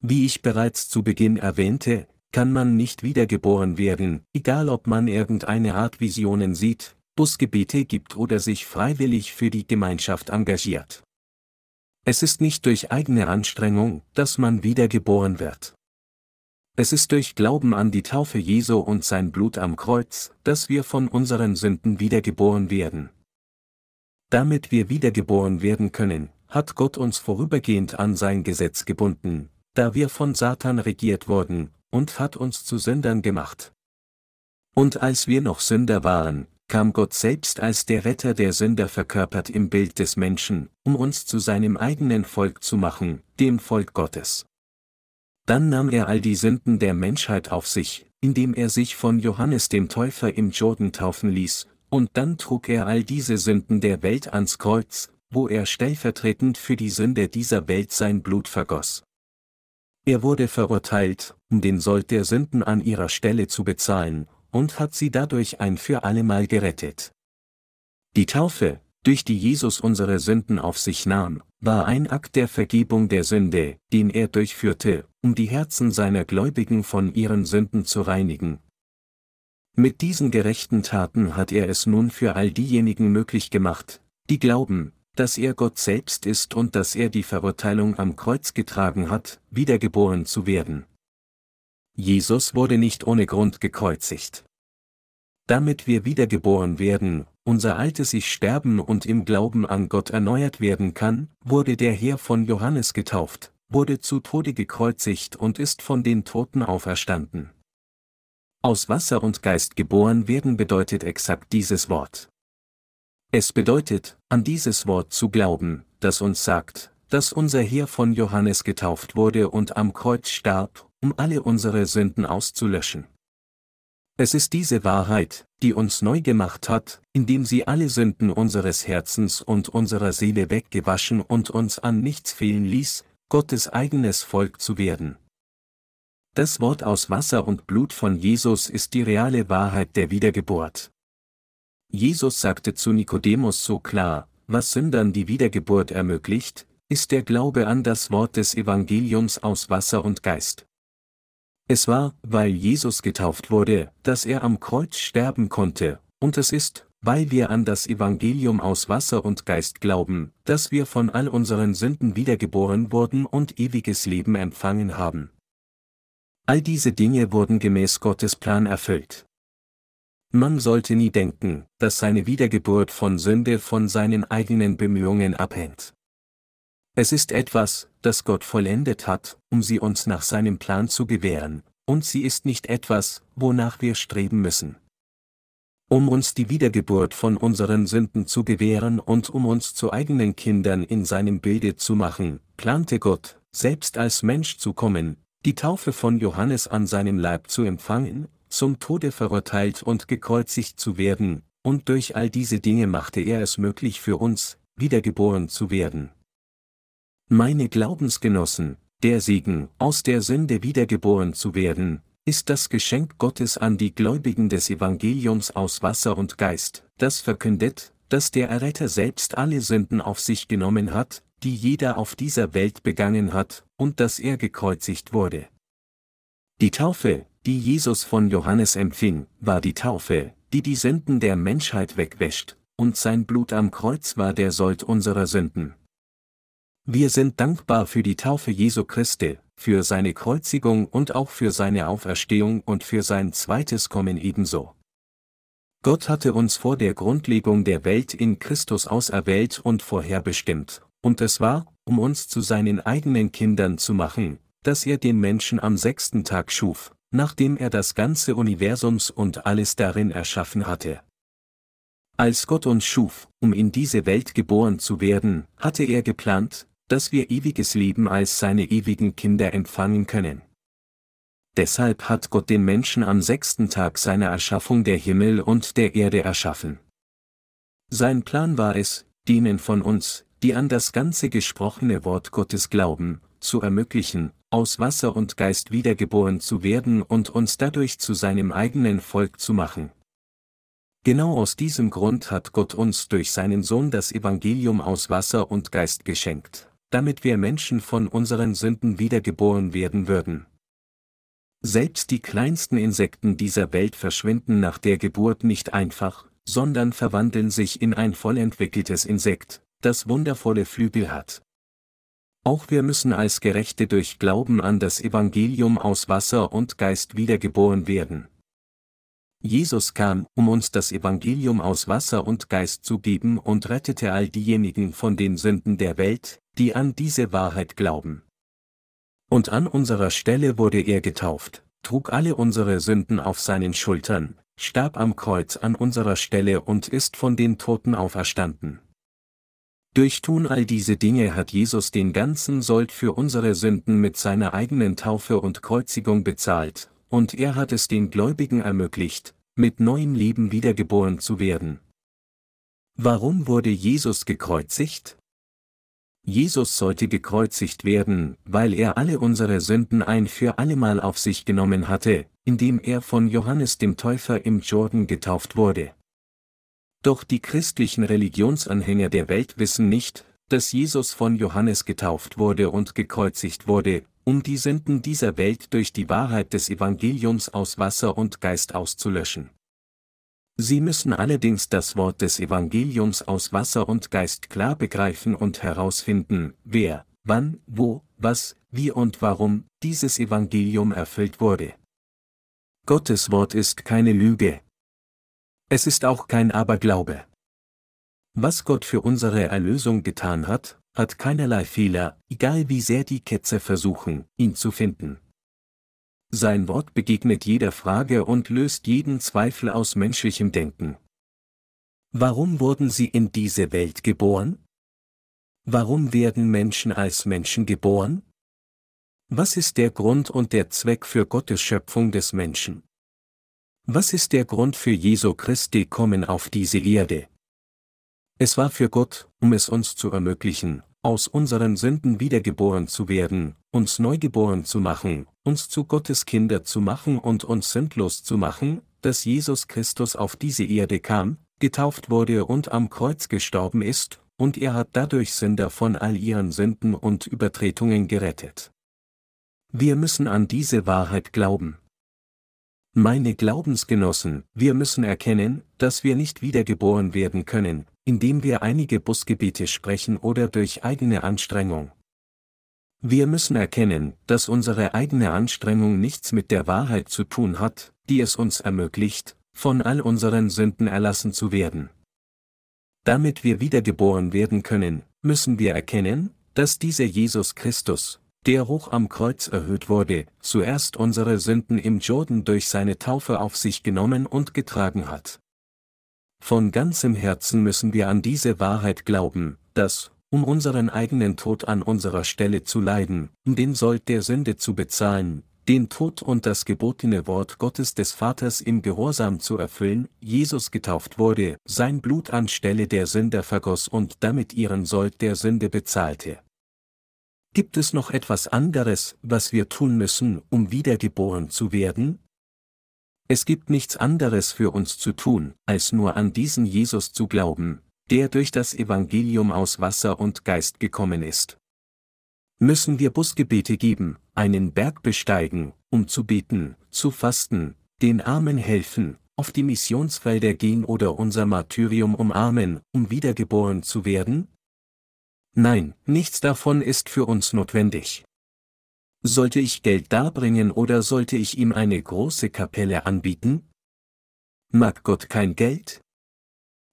Wie ich bereits zu Beginn erwähnte, kann man nicht wiedergeboren werden, egal ob man irgendeine Art Visionen sieht, Busgebete gibt oder sich freiwillig für die Gemeinschaft engagiert. Es ist nicht durch eigene Anstrengung, dass man wiedergeboren wird. Es ist durch Glauben an die Taufe Jesu und sein Blut am Kreuz, dass wir von unseren Sünden wiedergeboren werden. Damit wir wiedergeboren werden können, hat Gott uns vorübergehend an sein Gesetz gebunden, da wir von Satan regiert wurden, und hat uns zu Sündern gemacht. Und als wir noch Sünder waren, kam Gott selbst als der Retter der Sünder verkörpert im Bild des Menschen, um uns zu seinem eigenen Volk zu machen, dem Volk Gottes. Dann nahm er all die Sünden der Menschheit auf sich, indem er sich von Johannes dem Täufer im Jordan taufen ließ, und dann trug er all diese Sünden der Welt ans Kreuz, wo er stellvertretend für die Sünde dieser Welt sein Blut vergoss. Er wurde verurteilt, um den Sold der Sünden an ihrer Stelle zu bezahlen, und hat sie dadurch ein für allemal gerettet. Die Taufe, durch die Jesus unsere Sünden auf sich nahm, war ein Akt der Vergebung der Sünde, den er durchführte, um die Herzen seiner Gläubigen von ihren Sünden zu reinigen. Mit diesen gerechten Taten hat er es nun für all diejenigen möglich gemacht, die glauben, dass er Gott selbst ist und dass er die Verurteilung am Kreuz getragen hat, wiedergeboren zu werden. Jesus wurde nicht ohne Grund gekreuzigt. Damit wir wiedergeboren werden, unser altes Ich sterben und im Glauben an Gott erneuert werden kann, wurde der Herr von Johannes getauft, wurde zu Tode gekreuzigt und ist von den Toten auferstanden. Aus Wasser und Geist geboren werden bedeutet exakt dieses Wort. Es bedeutet, an dieses Wort zu glauben, das uns sagt, dass unser Herr von Johannes getauft wurde und am Kreuz starb, um alle unsere Sünden auszulöschen. Es ist diese Wahrheit, die uns neu gemacht hat, indem sie alle Sünden unseres Herzens und unserer Seele weggewaschen und uns an nichts fehlen ließ, Gottes eigenes Volk zu werden. Das Wort aus Wasser und Blut von Jesus ist die reale Wahrheit der Wiedergeburt. Jesus sagte zu Nikodemus so klar, was Sündern die Wiedergeburt ermöglicht, ist der Glaube an das Wort des Evangeliums aus Wasser und Geist. Es war, weil Jesus getauft wurde, dass er am Kreuz sterben konnte, und es ist, weil wir an das Evangelium aus Wasser und Geist glauben, dass wir von all unseren Sünden wiedergeboren wurden und ewiges Leben empfangen haben. All diese Dinge wurden gemäß Gottes Plan erfüllt. Man sollte nie denken, dass seine Wiedergeburt von Sünde von seinen eigenen Bemühungen abhängt. Es ist etwas, das Gott vollendet hat, um sie uns nach seinem Plan zu gewähren, und sie ist nicht etwas, wonach wir streben müssen. Um uns die Wiedergeburt von unseren Sünden zu gewähren und um uns zu eigenen Kindern in seinem Bilde zu machen, plante Gott, selbst als Mensch zu kommen, die Taufe von Johannes an seinem Leib zu empfangen, zum Tode verurteilt und gekreuzigt zu werden, und durch all diese Dinge machte er es möglich für uns, wiedergeboren zu werden. Meine Glaubensgenossen, der Segen, aus der Sünde wiedergeboren zu werden, ist das Geschenk Gottes an die Gläubigen des Evangeliums aus Wasser und Geist, das verkündet, dass der Erretter selbst alle Sünden auf sich genommen hat, die jeder auf dieser Welt begangen hat, und dass er gekreuzigt wurde. Die Taufe, die Jesus von Johannes empfing, war die Taufe, die die Sünden der Menschheit wegwäscht, und sein Blut am Kreuz war der Sold unserer Sünden. Wir sind dankbar für die Taufe Jesu Christi, für seine Kreuzigung und auch für seine Auferstehung und für sein zweites Kommen ebenso. Gott hatte uns vor der Grundlegung der Welt in Christus auserwählt und vorherbestimmt, und es war, um uns zu seinen eigenen Kindern zu machen, dass er den Menschen am sechsten Tag schuf, nachdem er das ganze Universums und alles darin erschaffen hatte. Als Gott uns schuf, um in diese Welt geboren zu werden, hatte er geplant, dass wir ewiges Leben als seine ewigen Kinder empfangen können. Deshalb hat Gott den Menschen am sechsten Tag seiner Erschaffung der Himmel und der Erde erschaffen. Sein Plan war es, denen von uns, die an das ganze gesprochene Wort Gottes glauben, zu ermöglichen, aus Wasser und Geist wiedergeboren zu werden und uns dadurch zu seinem eigenen Volk zu machen. Genau aus diesem Grund hat Gott uns durch seinen Sohn das Evangelium aus Wasser und Geist geschenkt damit wir Menschen von unseren Sünden wiedergeboren werden würden. Selbst die kleinsten Insekten dieser Welt verschwinden nach der Geburt nicht einfach, sondern verwandeln sich in ein vollentwickeltes Insekt, das wundervolle Flügel hat. Auch wir müssen als Gerechte durch Glauben an das Evangelium aus Wasser und Geist wiedergeboren werden. Jesus kam, um uns das Evangelium aus Wasser und Geist zu geben und rettete all diejenigen von den Sünden der Welt, die an diese Wahrheit glauben. Und an unserer Stelle wurde er getauft, trug alle unsere Sünden auf seinen Schultern, starb am Kreuz an unserer Stelle und ist von den Toten auferstanden. Durch Tun all diese Dinge hat Jesus den ganzen Sold für unsere Sünden mit seiner eigenen Taufe und Kreuzigung bezahlt, und er hat es den Gläubigen ermöglicht, mit neuem Leben wiedergeboren zu werden. Warum wurde Jesus gekreuzigt? Jesus sollte gekreuzigt werden, weil er alle unsere Sünden ein für allemal auf sich genommen hatte, indem er von Johannes dem Täufer im Jordan getauft wurde. Doch die christlichen Religionsanhänger der Welt wissen nicht, dass Jesus von Johannes getauft wurde und gekreuzigt wurde, um die Sünden dieser Welt durch die Wahrheit des Evangeliums aus Wasser und Geist auszulöschen. Sie müssen allerdings das Wort des Evangeliums aus Wasser und Geist klar begreifen und herausfinden, wer, wann, wo, was, wie und warum dieses Evangelium erfüllt wurde. Gottes Wort ist keine Lüge. Es ist auch kein Aberglaube. Was Gott für unsere Erlösung getan hat, hat keinerlei Fehler, egal wie sehr die Ketzer versuchen, ihn zu finden. Sein Wort begegnet jeder Frage und löst jeden Zweifel aus menschlichem Denken. Warum wurden sie in diese Welt geboren? Warum werden Menschen als Menschen geboren? Was ist der Grund und der Zweck für Gottes Schöpfung des Menschen? Was ist der Grund für Jesu Christi Kommen auf diese Erde? Es war für Gott, um es uns zu ermöglichen, aus unseren Sünden wiedergeboren zu werden, uns neugeboren zu machen, uns zu Gottes Kinder zu machen und uns sündlos zu machen, dass Jesus Christus auf diese Erde kam, getauft wurde und am Kreuz gestorben ist, und er hat dadurch Sünder von all ihren Sünden und Übertretungen gerettet. Wir müssen an diese Wahrheit glauben. Meine Glaubensgenossen, wir müssen erkennen, dass wir nicht wiedergeboren werden können, indem wir einige Busgebete sprechen oder durch eigene Anstrengung. Wir müssen erkennen, dass unsere eigene Anstrengung nichts mit der Wahrheit zu tun hat, die es uns ermöglicht, von all unseren Sünden erlassen zu werden. Damit wir wiedergeboren werden können, müssen wir erkennen, dass dieser Jesus Christus, der hoch am Kreuz erhöht wurde, zuerst unsere Sünden im Jordan durch seine Taufe auf sich genommen und getragen hat. Von ganzem Herzen müssen wir an diese Wahrheit glauben, dass, um unseren eigenen Tod an unserer Stelle zu leiden, um den Sold der Sünde zu bezahlen, den Tod und das gebotene Wort Gottes des Vaters im Gehorsam zu erfüllen, Jesus getauft wurde, sein Blut anstelle der Sünder vergoss und damit ihren Sold der Sünde bezahlte. Gibt es noch etwas anderes, was wir tun müssen, um wiedergeboren zu werden? Es gibt nichts anderes für uns zu tun, als nur an diesen Jesus zu glauben, der durch das Evangelium aus Wasser und Geist gekommen ist. Müssen wir Busgebete geben, einen Berg besteigen, um zu beten, zu fasten, den Armen helfen, auf die Missionsfelder gehen oder unser Martyrium umarmen, um wiedergeboren zu werden? Nein, nichts davon ist für uns notwendig. Sollte ich Geld darbringen oder sollte ich ihm eine große Kapelle anbieten? Mag Gott kein Geld?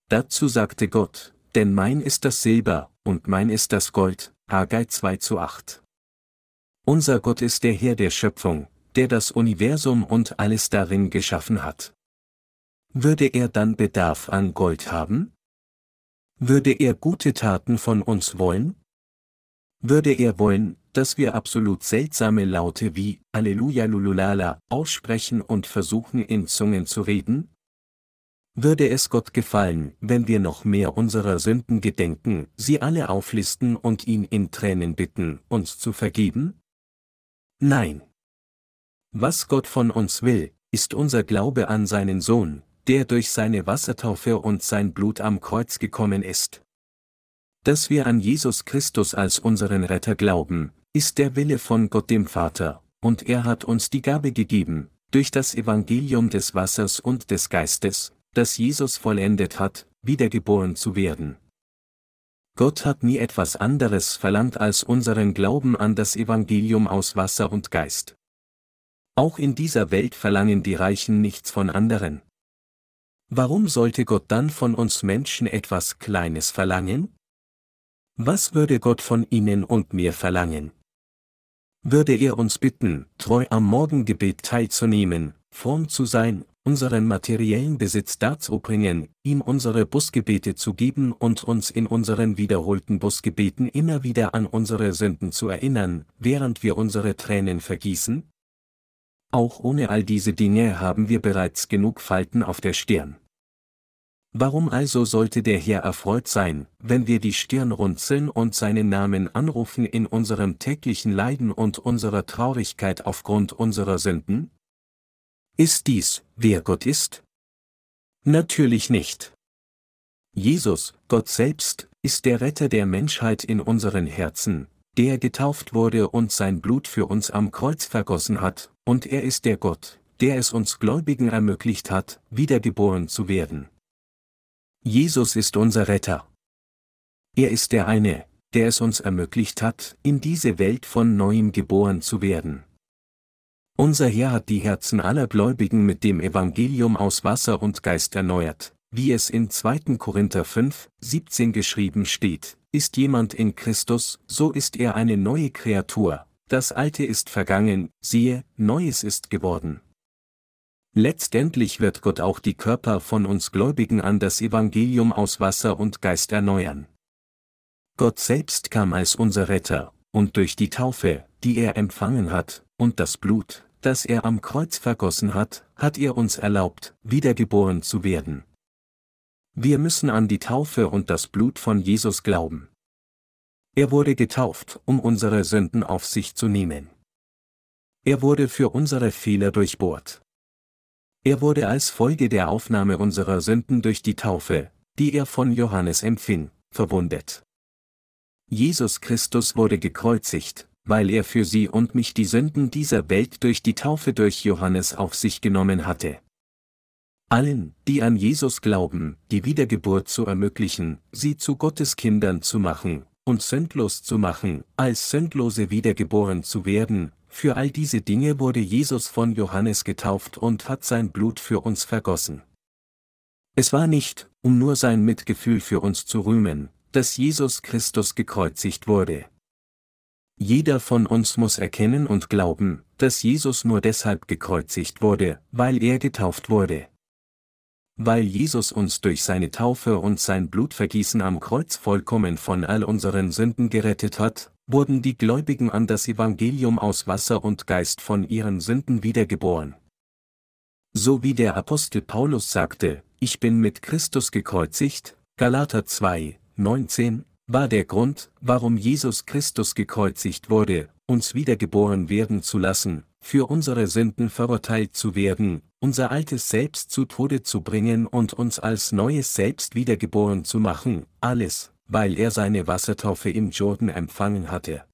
Dazu sagte Gott, denn mein ist das Silber, und mein ist das Gold, Haggai 2 zu 8. Unser Gott ist der Herr der Schöpfung, der das Universum und alles darin geschaffen hat. Würde er dann Bedarf an Gold haben? Würde er gute Taten von uns wollen? Würde er wollen, dass wir absolut seltsame Laute wie Alleluja Lululala aussprechen und versuchen in Zungen zu reden? Würde es Gott gefallen, wenn wir noch mehr unserer Sünden gedenken, sie alle auflisten und ihn in Tränen bitten, uns zu vergeben? Nein. Was Gott von uns will, ist unser Glaube an seinen Sohn, der durch seine Wassertaufe und sein Blut am Kreuz gekommen ist. Dass wir an Jesus Christus als unseren Retter glauben, ist der Wille von Gott dem Vater, und er hat uns die Gabe gegeben, durch das Evangelium des Wassers und des Geistes, das Jesus vollendet hat, wiedergeboren zu werden. Gott hat nie etwas anderes verlangt als unseren Glauben an das Evangelium aus Wasser und Geist. Auch in dieser Welt verlangen die Reichen nichts von anderen. Warum sollte Gott dann von uns Menschen etwas Kleines verlangen? Was würde Gott von Ihnen und mir verlangen? würde er uns bitten, treu am Morgengebet teilzunehmen, fromm zu sein, unseren materiellen Besitz darzubringen, ihm unsere Busgebete zu geben und uns in unseren wiederholten Busgebeten immer wieder an unsere Sünden zu erinnern, während wir unsere Tränen vergießen? Auch ohne all diese Dinge haben wir bereits genug Falten auf der Stirn. Warum also sollte der Herr erfreut sein, wenn wir die Stirn runzeln und seinen Namen anrufen in unserem täglichen Leiden und unserer Traurigkeit aufgrund unserer Sünden? Ist dies, wer Gott ist? Natürlich nicht. Jesus, Gott selbst, ist der Retter der Menschheit in unseren Herzen, der getauft wurde und sein Blut für uns am Kreuz vergossen hat, und er ist der Gott, der es uns Gläubigen ermöglicht hat, wiedergeboren zu werden. Jesus ist unser Retter. Er ist der eine, der es uns ermöglicht hat, in diese Welt von neuem geboren zu werden. Unser Herr hat die Herzen aller Gläubigen mit dem Evangelium aus Wasser und Geist erneuert, wie es in 2. Korinther 5, 17 geschrieben steht, ist jemand in Christus, so ist er eine neue Kreatur, das Alte ist vergangen, siehe, Neues ist geworden. Letztendlich wird Gott auch die Körper von uns Gläubigen an das Evangelium aus Wasser und Geist erneuern. Gott selbst kam als unser Retter, und durch die Taufe, die er empfangen hat, und das Blut, das er am Kreuz vergossen hat, hat er uns erlaubt, wiedergeboren zu werden. Wir müssen an die Taufe und das Blut von Jesus glauben. Er wurde getauft, um unsere Sünden auf sich zu nehmen. Er wurde für unsere Fehler durchbohrt. Er wurde als Folge der Aufnahme unserer Sünden durch die Taufe, die er von Johannes empfing, verwundet. Jesus Christus wurde gekreuzigt, weil er für sie und mich die Sünden dieser Welt durch die Taufe durch Johannes auf sich genommen hatte allen, die an Jesus glauben, die Wiedergeburt zu ermöglichen, sie zu Gottes Kindern zu machen, und sündlos zu machen, als Sündlose wiedergeboren zu werden, für all diese Dinge wurde Jesus von Johannes getauft und hat sein Blut für uns vergossen. Es war nicht, um nur sein Mitgefühl für uns zu rühmen, dass Jesus Christus gekreuzigt wurde. Jeder von uns muss erkennen und glauben, dass Jesus nur deshalb gekreuzigt wurde, weil er getauft wurde. Weil Jesus uns durch seine Taufe und sein Blutvergießen am Kreuz vollkommen von all unseren Sünden gerettet hat, wurden die Gläubigen an das Evangelium aus Wasser und Geist von ihren Sünden wiedergeboren. So wie der Apostel Paulus sagte, ich bin mit Christus gekreuzigt, Galater 2, 19, war der Grund, warum Jesus Christus gekreuzigt wurde, uns wiedergeboren werden zu lassen, für unsere Sünden verurteilt zu werden, unser altes Selbst zu Tode zu bringen und uns als neues Selbst wiedergeboren zu machen, alles, weil er seine Wassertaufe im Jordan empfangen hatte.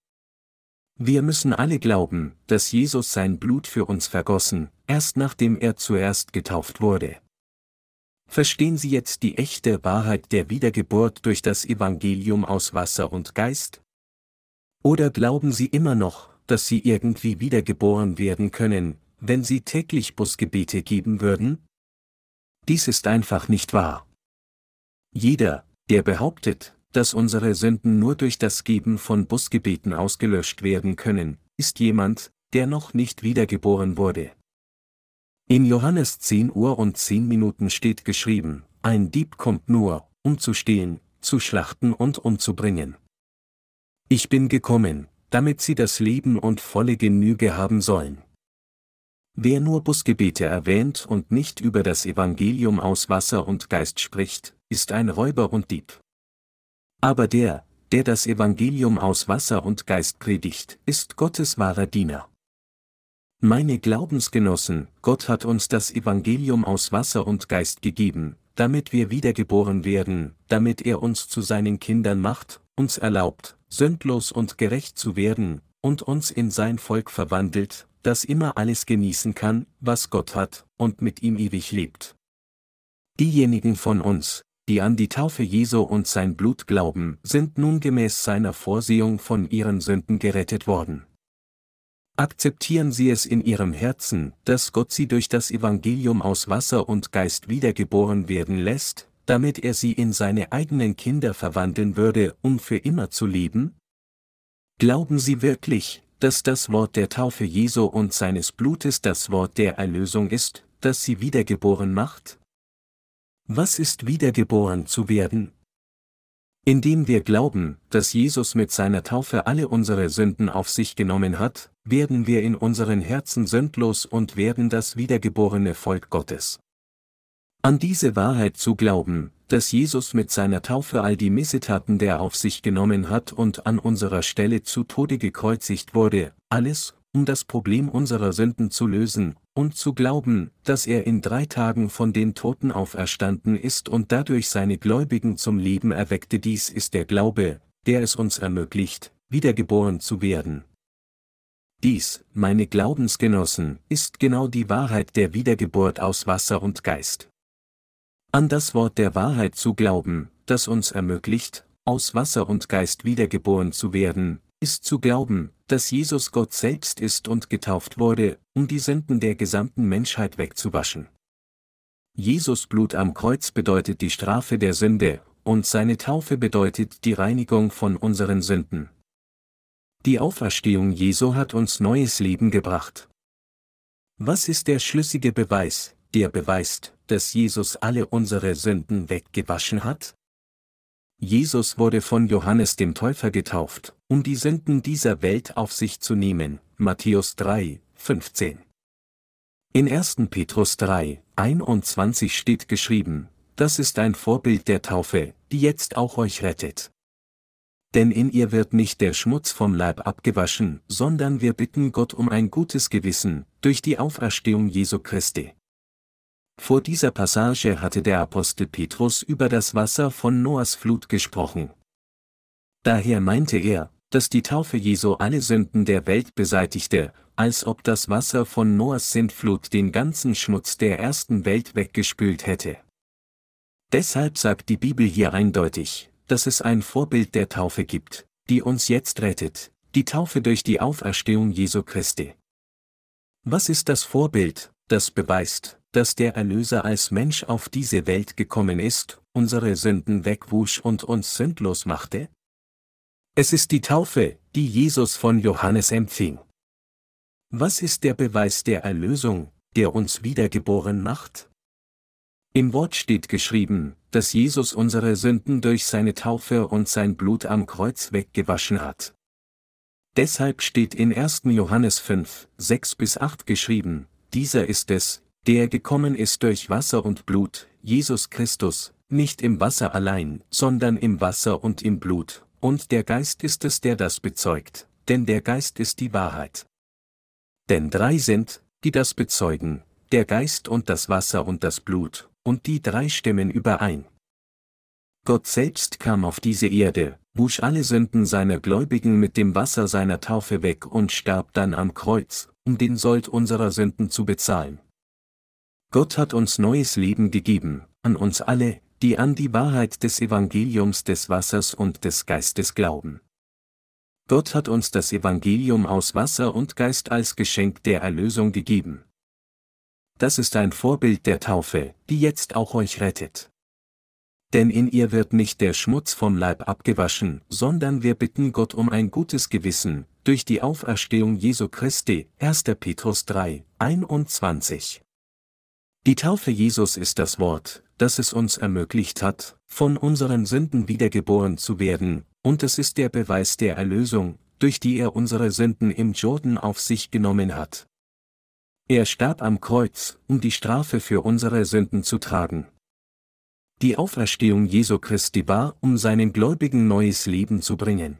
Wir müssen alle glauben, dass Jesus sein Blut für uns vergossen, erst nachdem er zuerst getauft wurde. Verstehen Sie jetzt die echte Wahrheit der Wiedergeburt durch das Evangelium aus Wasser und Geist? Oder glauben Sie immer noch, dass Sie irgendwie wiedergeboren werden können, wenn Sie täglich Busgebete geben würden? Dies ist einfach nicht wahr. Jeder, der behauptet, dass unsere Sünden nur durch das Geben von Busgebeten ausgelöscht werden können, ist jemand, der noch nicht wiedergeboren wurde. In Johannes 10 Uhr und 10 Minuten steht geschrieben, ein Dieb kommt nur, um zu stehen, zu schlachten und umzubringen. Ich bin gekommen, damit sie das Leben und volle Genüge haben sollen. Wer nur Busgebete erwähnt und nicht über das Evangelium aus Wasser und Geist spricht, ist ein Räuber und Dieb. Aber der, der das Evangelium aus Wasser und Geist predigt, ist Gottes wahrer Diener. Meine Glaubensgenossen, Gott hat uns das Evangelium aus Wasser und Geist gegeben, damit wir wiedergeboren werden, damit er uns zu seinen Kindern macht, uns erlaubt, sündlos und gerecht zu werden, und uns in sein Volk verwandelt, das immer alles genießen kann, was Gott hat, und mit ihm ewig lebt. Diejenigen von uns, die an die Taufe Jesu und sein Blut glauben, sind nun gemäß seiner Vorsehung von ihren Sünden gerettet worden. Akzeptieren Sie es in Ihrem Herzen, dass Gott Sie durch das Evangelium aus Wasser und Geist wiedergeboren werden lässt, damit er sie in seine eigenen Kinder verwandeln würde, um für immer zu leben? Glauben Sie wirklich, dass das Wort der Taufe Jesu und seines Blutes das Wort der Erlösung ist, das sie wiedergeboren macht? Was ist wiedergeboren zu werden? Indem wir glauben, dass Jesus mit seiner Taufe alle unsere Sünden auf sich genommen hat, werden wir in unseren Herzen sündlos und werden das wiedergeborene Volk Gottes. An diese Wahrheit zu glauben, dass Jesus mit seiner Taufe all die Missetaten der auf sich genommen hat und an unserer Stelle zu Tode gekreuzigt wurde, alles, um das Problem unserer Sünden zu lösen, und zu glauben, dass er in drei Tagen von den Toten auferstanden ist und dadurch seine Gläubigen zum Leben erweckte. Dies ist der Glaube, der es uns ermöglicht, wiedergeboren zu werden. Dies, meine Glaubensgenossen, ist genau die Wahrheit der Wiedergeburt aus Wasser und Geist. An das Wort der Wahrheit zu glauben, das uns ermöglicht, aus Wasser und Geist wiedergeboren zu werden, ist zu glauben, dass Jesus Gott selbst ist und getauft wurde, um die Sünden der gesamten Menschheit wegzuwaschen. Jesus Blut am Kreuz bedeutet die Strafe der Sünde, und seine Taufe bedeutet die Reinigung von unseren Sünden. Die Auferstehung Jesu hat uns neues Leben gebracht. Was ist der schlüssige Beweis, der beweist, dass Jesus alle unsere Sünden weggewaschen hat? Jesus wurde von Johannes dem Täufer getauft, um die Sünden dieser Welt auf sich zu nehmen. Matthäus 3, 15. In 1. Petrus 3, 21 steht geschrieben, das ist ein Vorbild der Taufe, die jetzt auch euch rettet denn in ihr wird nicht der Schmutz vom Leib abgewaschen, sondern wir bitten Gott um ein gutes Gewissen, durch die Auferstehung Jesu Christi. Vor dieser Passage hatte der Apostel Petrus über das Wasser von Noahs Flut gesprochen. Daher meinte er, dass die Taufe Jesu alle Sünden der Welt beseitigte, als ob das Wasser von Noahs Sintflut den ganzen Schmutz der ersten Welt weggespült hätte. Deshalb sagt die Bibel hier eindeutig, dass es ein Vorbild der Taufe gibt, die uns jetzt rettet, die Taufe durch die Auferstehung Jesu Christi. Was ist das Vorbild, das beweist, dass der Erlöser als Mensch auf diese Welt gekommen ist, unsere Sünden wegwusch und uns sündlos machte? Es ist die Taufe, die Jesus von Johannes empfing. Was ist der Beweis der Erlösung, der uns wiedergeboren macht? Im Wort steht geschrieben, dass Jesus unsere Sünden durch seine Taufe und sein Blut am Kreuz weggewaschen hat. Deshalb steht in 1. Johannes 5, 6 bis 8 geschrieben, dieser ist es, der gekommen ist durch Wasser und Blut, Jesus Christus, nicht im Wasser allein, sondern im Wasser und im Blut, und der Geist ist es, der das bezeugt, denn der Geist ist die Wahrheit. Denn drei sind, die das bezeugen, der Geist und das Wasser und das Blut, und die drei stimmen überein. Gott selbst kam auf diese Erde, wusch alle Sünden seiner Gläubigen mit dem Wasser seiner Taufe weg und starb dann am Kreuz, um den Sold unserer Sünden zu bezahlen. Gott hat uns neues Leben gegeben, an uns alle, die an die Wahrheit des Evangeliums des Wassers und des Geistes glauben. Gott hat uns das Evangelium aus Wasser und Geist als Geschenk der Erlösung gegeben. Das ist ein Vorbild der Taufe, die jetzt auch euch rettet. Denn in ihr wird nicht der Schmutz vom Leib abgewaschen, sondern wir bitten Gott um ein gutes Gewissen, durch die Auferstehung Jesu Christi, 1. Petrus 3, 21. Die Taufe Jesus ist das Wort, das es uns ermöglicht hat, von unseren Sünden wiedergeboren zu werden, und es ist der Beweis der Erlösung, durch die er unsere Sünden im Jordan auf sich genommen hat. Er starb am Kreuz, um die Strafe für unsere Sünden zu tragen. Die Auferstehung Jesu Christi war, um seinen Gläubigen neues Leben zu bringen.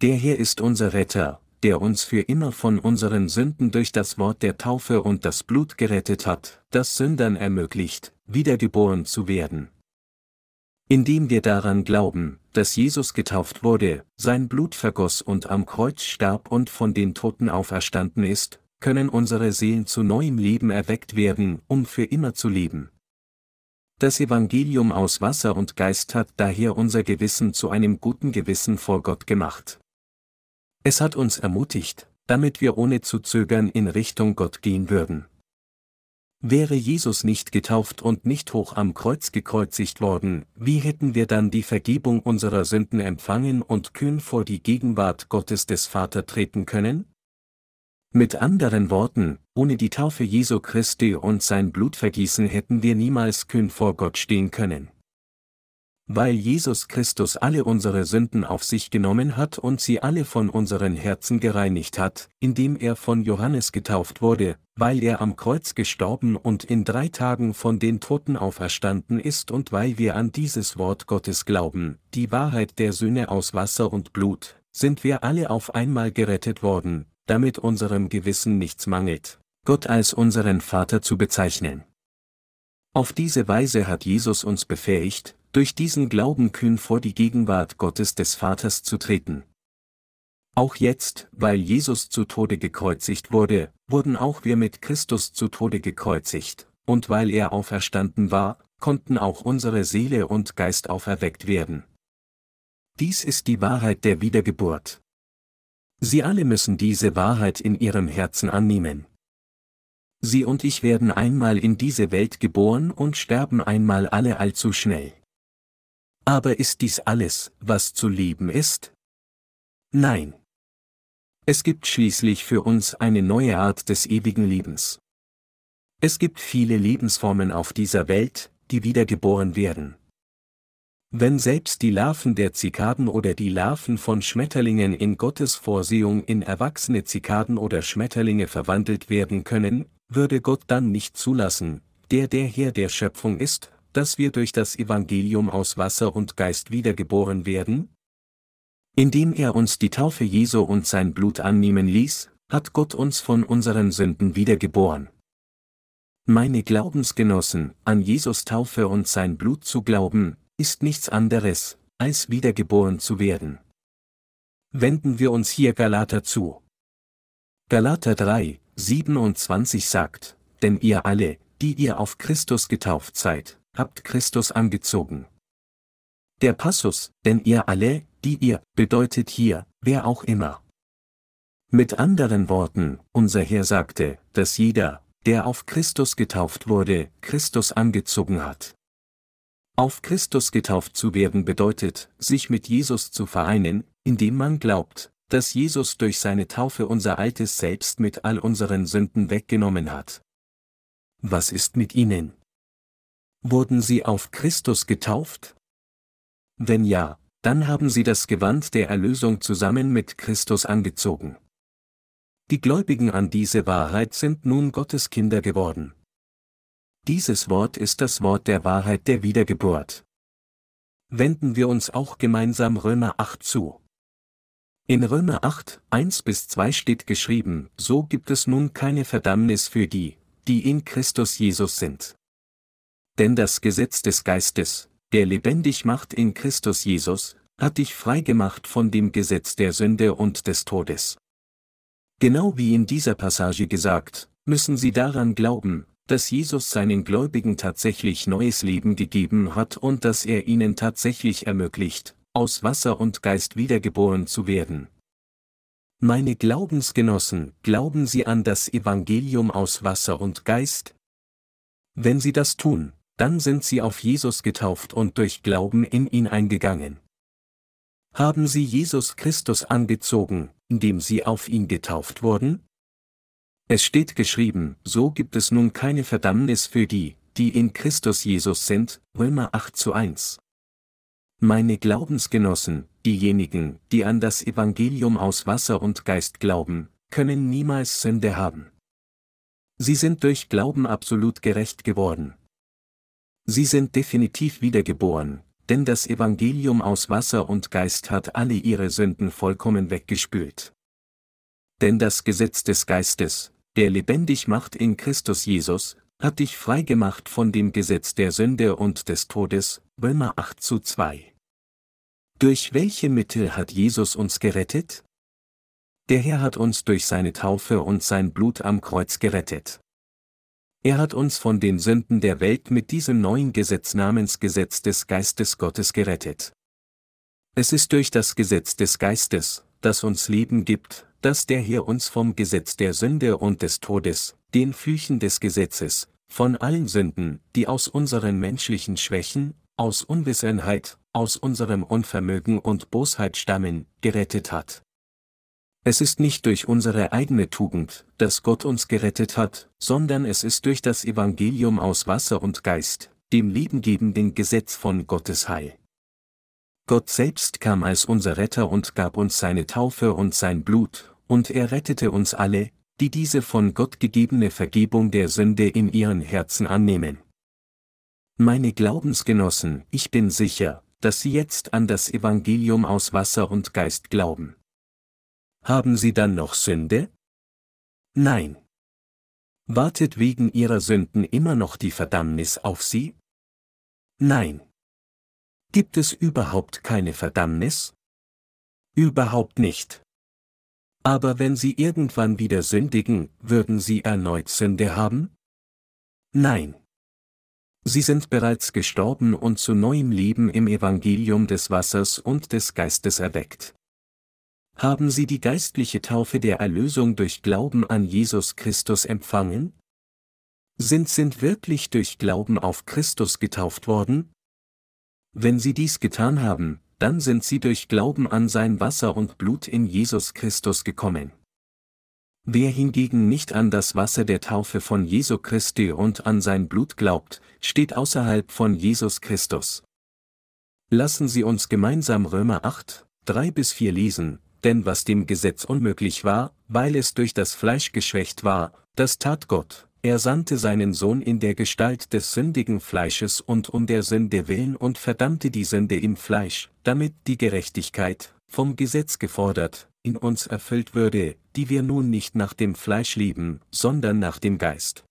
Der Herr ist unser Retter, der uns für immer von unseren Sünden durch das Wort der Taufe und das Blut gerettet hat, das Sündern ermöglicht, wiedergeboren zu werden. Indem wir daran glauben, dass Jesus getauft wurde, sein Blut vergoss und am Kreuz starb und von den Toten auferstanden ist, können unsere Seelen zu neuem Leben erweckt werden, um für immer zu leben. Das Evangelium aus Wasser und Geist hat daher unser Gewissen zu einem guten Gewissen vor Gott gemacht. Es hat uns ermutigt, damit wir ohne zu zögern in Richtung Gott gehen würden. Wäre Jesus nicht getauft und nicht hoch am Kreuz gekreuzigt worden, wie hätten wir dann die Vergebung unserer Sünden empfangen und kühn vor die Gegenwart Gottes des Vater treten können? Mit anderen Worten, ohne die Taufe Jesu Christi und sein Blutvergießen hätten wir niemals kühn vor Gott stehen können. Weil Jesus Christus alle unsere Sünden auf sich genommen hat und sie alle von unseren Herzen gereinigt hat, indem er von Johannes getauft wurde, weil er am Kreuz gestorben und in drei Tagen von den Toten auferstanden ist und weil wir an dieses Wort Gottes glauben, die Wahrheit der Söhne aus Wasser und Blut, sind wir alle auf einmal gerettet worden, damit unserem Gewissen nichts mangelt, Gott als unseren Vater zu bezeichnen. Auf diese Weise hat Jesus uns befähigt, durch diesen Glauben kühn vor die Gegenwart Gottes des Vaters zu treten. Auch jetzt, weil Jesus zu Tode gekreuzigt wurde, wurden auch wir mit Christus zu Tode gekreuzigt, und weil er auferstanden war, konnten auch unsere Seele und Geist auferweckt werden. Dies ist die Wahrheit der Wiedergeburt. Sie alle müssen diese Wahrheit in ihrem Herzen annehmen. Sie und ich werden einmal in diese Welt geboren und sterben einmal alle allzu schnell. Aber ist dies alles, was zu leben ist? Nein. Es gibt schließlich für uns eine neue Art des ewigen Lebens. Es gibt viele Lebensformen auf dieser Welt, die wiedergeboren werden. Wenn selbst die Larven der Zikaden oder die Larven von Schmetterlingen in Gottes Vorsehung in erwachsene Zikaden oder Schmetterlinge verwandelt werden können, würde Gott dann nicht zulassen, der der Herr der Schöpfung ist, dass wir durch das Evangelium aus Wasser und Geist wiedergeboren werden? Indem er uns die Taufe Jesu und sein Blut annehmen ließ, hat Gott uns von unseren Sünden wiedergeboren. Meine Glaubensgenossen, an Jesus Taufe und sein Blut zu glauben, ist nichts anderes, als wiedergeboren zu werden. Wenden wir uns hier Galater zu. Galater 3, 27 sagt, denn ihr alle, die ihr auf Christus getauft seid, habt Christus angezogen. Der Passus, denn ihr alle, die ihr, bedeutet hier, wer auch immer. Mit anderen Worten, unser Herr sagte, dass jeder, der auf Christus getauft wurde, Christus angezogen hat. Auf Christus getauft zu werden bedeutet, sich mit Jesus zu vereinen, indem man glaubt, dass Jesus durch seine Taufe unser altes Selbst mit all unseren Sünden weggenommen hat. Was ist mit ihnen? Wurden sie auf Christus getauft? Wenn ja, dann haben sie das Gewand der Erlösung zusammen mit Christus angezogen. Die Gläubigen an diese Wahrheit sind nun Gottes Kinder geworden. Dieses Wort ist das Wort der Wahrheit der Wiedergeburt. Wenden wir uns auch gemeinsam Römer 8 zu. In Römer 8, 1 bis 2 steht geschrieben, so gibt es nun keine Verdammnis für die, die in Christus Jesus sind. Denn das Gesetz des Geistes, der lebendig macht in Christus Jesus, hat dich freigemacht von dem Gesetz der Sünde und des Todes. Genau wie in dieser Passage gesagt, müssen sie daran glauben, dass Jesus seinen Gläubigen tatsächlich neues Leben gegeben hat und dass er ihnen tatsächlich ermöglicht, aus Wasser und Geist wiedergeboren zu werden. Meine Glaubensgenossen, glauben Sie an das Evangelium aus Wasser und Geist? Wenn Sie das tun, dann sind sie auf Jesus getauft und durch Glauben in ihn eingegangen. Haben sie Jesus Christus angezogen, indem sie auf ihn getauft wurden? Es steht geschrieben, so gibt es nun keine Verdammnis für die, die in Christus Jesus sind, Römer 8 zu 1. Meine Glaubensgenossen, diejenigen, die an das Evangelium aus Wasser und Geist glauben, können niemals Sünde haben. Sie sind durch Glauben absolut gerecht geworden. Sie sind definitiv wiedergeboren, denn das Evangelium aus Wasser und Geist hat alle ihre Sünden vollkommen weggespült. Denn das Gesetz des Geistes, der lebendig macht in Christus Jesus, hat dich freigemacht von dem Gesetz der Sünde und des Todes, Römer 8 zu 2. Durch welche Mittel hat Jesus uns gerettet? Der Herr hat uns durch seine Taufe und sein Blut am Kreuz gerettet. Er hat uns von den Sünden der Welt mit diesem neuen Gesetz namens Gesetz des Geistes Gottes gerettet. Es ist durch das Gesetz des Geistes, das uns Leben gibt, dass der Herr uns vom Gesetz der Sünde und des Todes, den Flüchen des Gesetzes, von allen Sünden, die aus unseren menschlichen Schwächen, aus Unwissenheit, aus unserem Unvermögen und Bosheit stammen, gerettet hat. Es ist nicht durch unsere eigene Tugend, dass Gott uns gerettet hat, sondern es ist durch das Evangelium aus Wasser und Geist, dem lebengebenden Gesetz von Gottes Heil. Gott selbst kam als unser Retter und gab uns seine Taufe und sein Blut, und er rettete uns alle, die diese von Gott gegebene Vergebung der Sünde in ihren Herzen annehmen. Meine Glaubensgenossen, ich bin sicher, dass Sie jetzt an das Evangelium aus Wasser und Geist glauben. Haben Sie dann noch Sünde? Nein. Wartet wegen ihrer Sünden immer noch die Verdammnis auf sie? Nein. Gibt es überhaupt keine Verdammnis? Überhaupt nicht. Aber wenn sie irgendwann wieder sündigen, würden sie erneut Sünde haben? Nein. Sie sind bereits gestorben und zu neuem Leben im Evangelium des Wassers und des Geistes erweckt. Haben Sie die geistliche Taufe der Erlösung durch Glauben an Jesus Christus empfangen? Sind sind wirklich durch Glauben auf Christus getauft worden? Wenn Sie dies getan haben, dann sind Sie durch Glauben an sein Wasser und Blut in Jesus Christus gekommen. Wer hingegen nicht an das Wasser der Taufe von Jesu Christi und an sein Blut glaubt, steht außerhalb von Jesus Christus. Lassen Sie uns gemeinsam Römer 8, 3 bis 4 lesen, denn was dem Gesetz unmöglich war, weil es durch das Fleisch geschwächt war, das tat Gott. Er sandte seinen Sohn in der Gestalt des sündigen Fleisches und um der Sünde willen und verdammte die Sünde im Fleisch, damit die Gerechtigkeit, vom Gesetz gefordert, in uns erfüllt würde, die wir nun nicht nach dem Fleisch lieben, sondern nach dem Geist.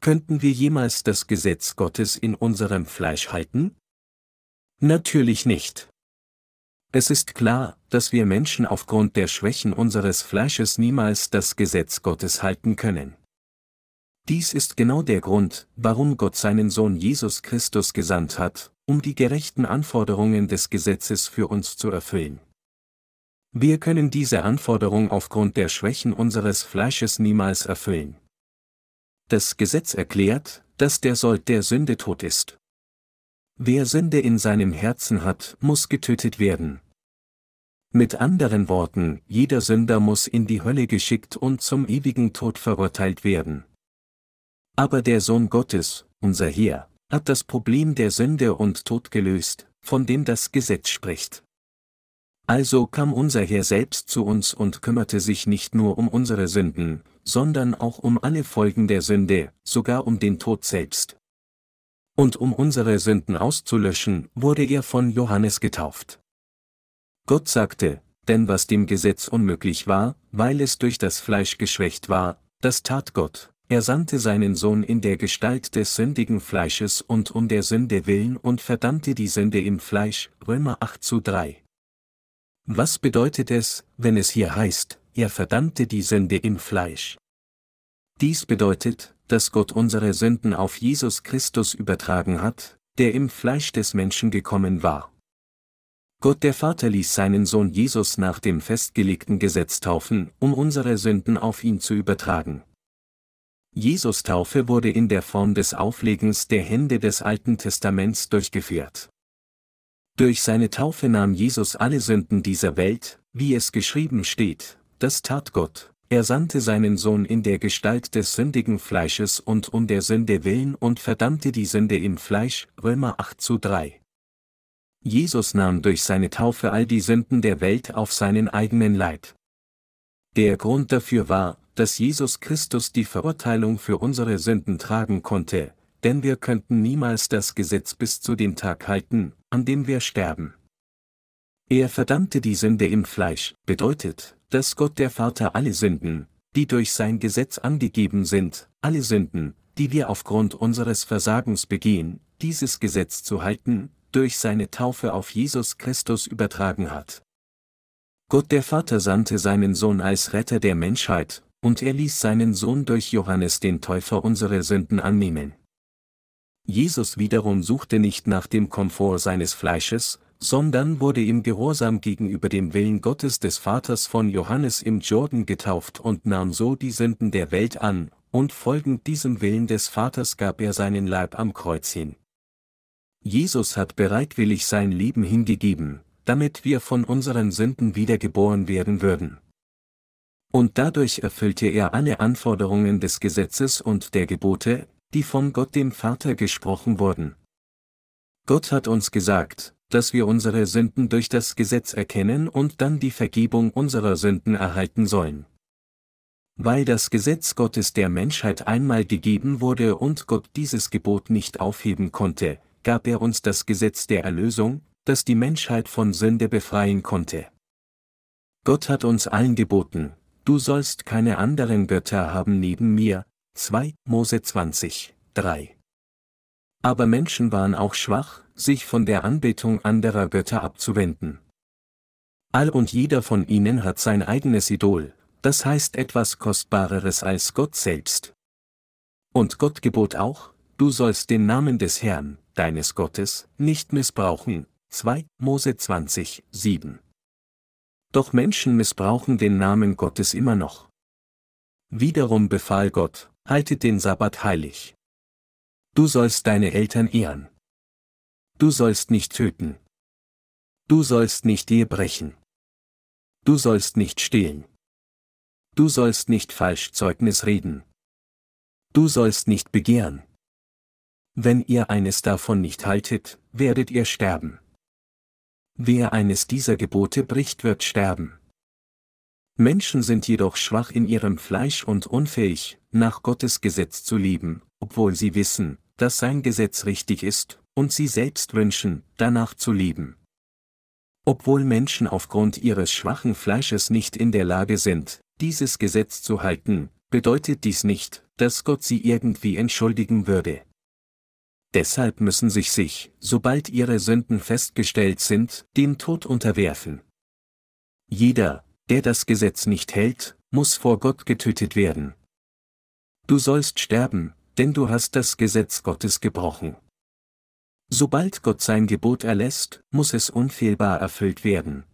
Könnten wir jemals das Gesetz Gottes in unserem Fleisch halten? Natürlich nicht. Es ist klar, dass wir Menschen aufgrund der Schwächen unseres Fleisches niemals das Gesetz Gottes halten können. Dies ist genau der Grund, warum Gott seinen Sohn Jesus Christus gesandt hat, um die gerechten Anforderungen des Gesetzes für uns zu erfüllen. Wir können diese Anforderung aufgrund der Schwächen unseres Fleisches niemals erfüllen. Das Gesetz erklärt, dass der Sold der Sünde tot ist. Wer Sünde in seinem Herzen hat, muss getötet werden. Mit anderen Worten, jeder Sünder muss in die Hölle geschickt und zum ewigen Tod verurteilt werden. Aber der Sohn Gottes, unser Herr, hat das Problem der Sünde und Tod gelöst, von dem das Gesetz spricht. Also kam unser Herr selbst zu uns und kümmerte sich nicht nur um unsere Sünden, sondern auch um alle Folgen der Sünde, sogar um den Tod selbst und um unsere Sünden auszulöschen, wurde er von Johannes getauft. Gott sagte, denn was dem Gesetz unmöglich war, weil es durch das Fleisch geschwächt war, das tat Gott. Er sandte seinen Sohn in der Gestalt des sündigen Fleisches und um der Sünde willen und verdammte die Sünde im Fleisch, Römer 8 zu 3. Was bedeutet es, wenn es hier heißt, er verdammte die Sünde im Fleisch? Dies bedeutet, dass Gott unsere Sünden auf Jesus Christus übertragen hat, der im Fleisch des Menschen gekommen war. Gott der Vater ließ seinen Sohn Jesus nach dem festgelegten Gesetz taufen, um unsere Sünden auf ihn zu übertragen. Jesus Taufe wurde in der Form des Auflegens der Hände des Alten Testaments durchgeführt. Durch seine Taufe nahm Jesus alle Sünden dieser Welt, wie es geschrieben steht, das tat Gott, er sandte seinen Sohn in der Gestalt des sündigen Fleisches und um der Sünde willen und verdammte die Sünde im Fleisch, Römer 8 zu 3. Jesus nahm durch seine Taufe all die Sünden der Welt auf seinen eigenen Leib. Der Grund dafür war, dass Jesus Christus die Verurteilung für unsere Sünden tragen konnte, denn wir könnten niemals das Gesetz bis zu dem Tag halten, an dem wir sterben. Er verdammte die Sünde im Fleisch, bedeutet, dass Gott der Vater alle Sünden, die durch sein Gesetz angegeben sind, alle Sünden, die wir aufgrund unseres Versagens begehen, dieses Gesetz zu halten, durch seine Taufe auf Jesus Christus übertragen hat. Gott der Vater sandte seinen Sohn als Retter der Menschheit, und er ließ seinen Sohn durch Johannes den Täufer unsere Sünden annehmen. Jesus wiederum suchte nicht nach dem Komfort seines Fleisches, sondern wurde im Gehorsam gegenüber dem Willen Gottes des Vaters von Johannes im Jordan getauft und nahm so die Sünden der Welt an, und folgend diesem Willen des Vaters gab er seinen Leib am Kreuz hin. Jesus hat bereitwillig sein Leben hingegeben, damit wir von unseren Sünden wiedergeboren werden würden. Und dadurch erfüllte er alle Anforderungen des Gesetzes und der Gebote, die von Gott dem Vater gesprochen wurden. Gott hat uns gesagt, dass wir unsere Sünden durch das Gesetz erkennen und dann die Vergebung unserer Sünden erhalten sollen. Weil das Gesetz Gottes der Menschheit einmal gegeben wurde und Gott dieses Gebot nicht aufheben konnte, gab er uns das Gesetz der Erlösung, das die Menschheit von Sünde befreien konnte. Gott hat uns allen geboten, du sollst keine anderen Götter haben neben mir, 2 Mose 20, 3. Aber Menschen waren auch schwach, sich von der Anbetung anderer Götter abzuwenden. All und jeder von ihnen hat sein eigenes Idol, das heißt etwas Kostbareres als Gott selbst. Und Gott gebot auch, du sollst den Namen des Herrn, deines Gottes, nicht missbrauchen. 2 Mose 20, 7. Doch Menschen missbrauchen den Namen Gottes immer noch. Wiederum befahl Gott, haltet den Sabbat heilig. Du sollst deine Eltern ehren. Du sollst nicht töten. Du sollst nicht Ehe brechen. Du sollst nicht stehlen. Du sollst nicht falsch Zeugnis reden. Du sollst nicht begehren. Wenn ihr eines davon nicht haltet, werdet ihr sterben. Wer eines dieser Gebote bricht, wird sterben. Menschen sind jedoch schwach in ihrem Fleisch und unfähig, nach Gottes Gesetz zu leben, obwohl sie wissen, dass sein Gesetz richtig ist, und sie selbst wünschen, danach zu leben. Obwohl Menschen aufgrund ihres schwachen Fleisches nicht in der Lage sind, dieses Gesetz zu halten, bedeutet dies nicht, dass Gott sie irgendwie entschuldigen würde. Deshalb müssen sich sich, sobald ihre Sünden festgestellt sind, dem Tod unterwerfen. Jeder, der das Gesetz nicht hält, muss vor Gott getötet werden. Du sollst sterben, denn du hast das Gesetz Gottes gebrochen. Sobald Gott sein Gebot erlässt, muss es unfehlbar erfüllt werden.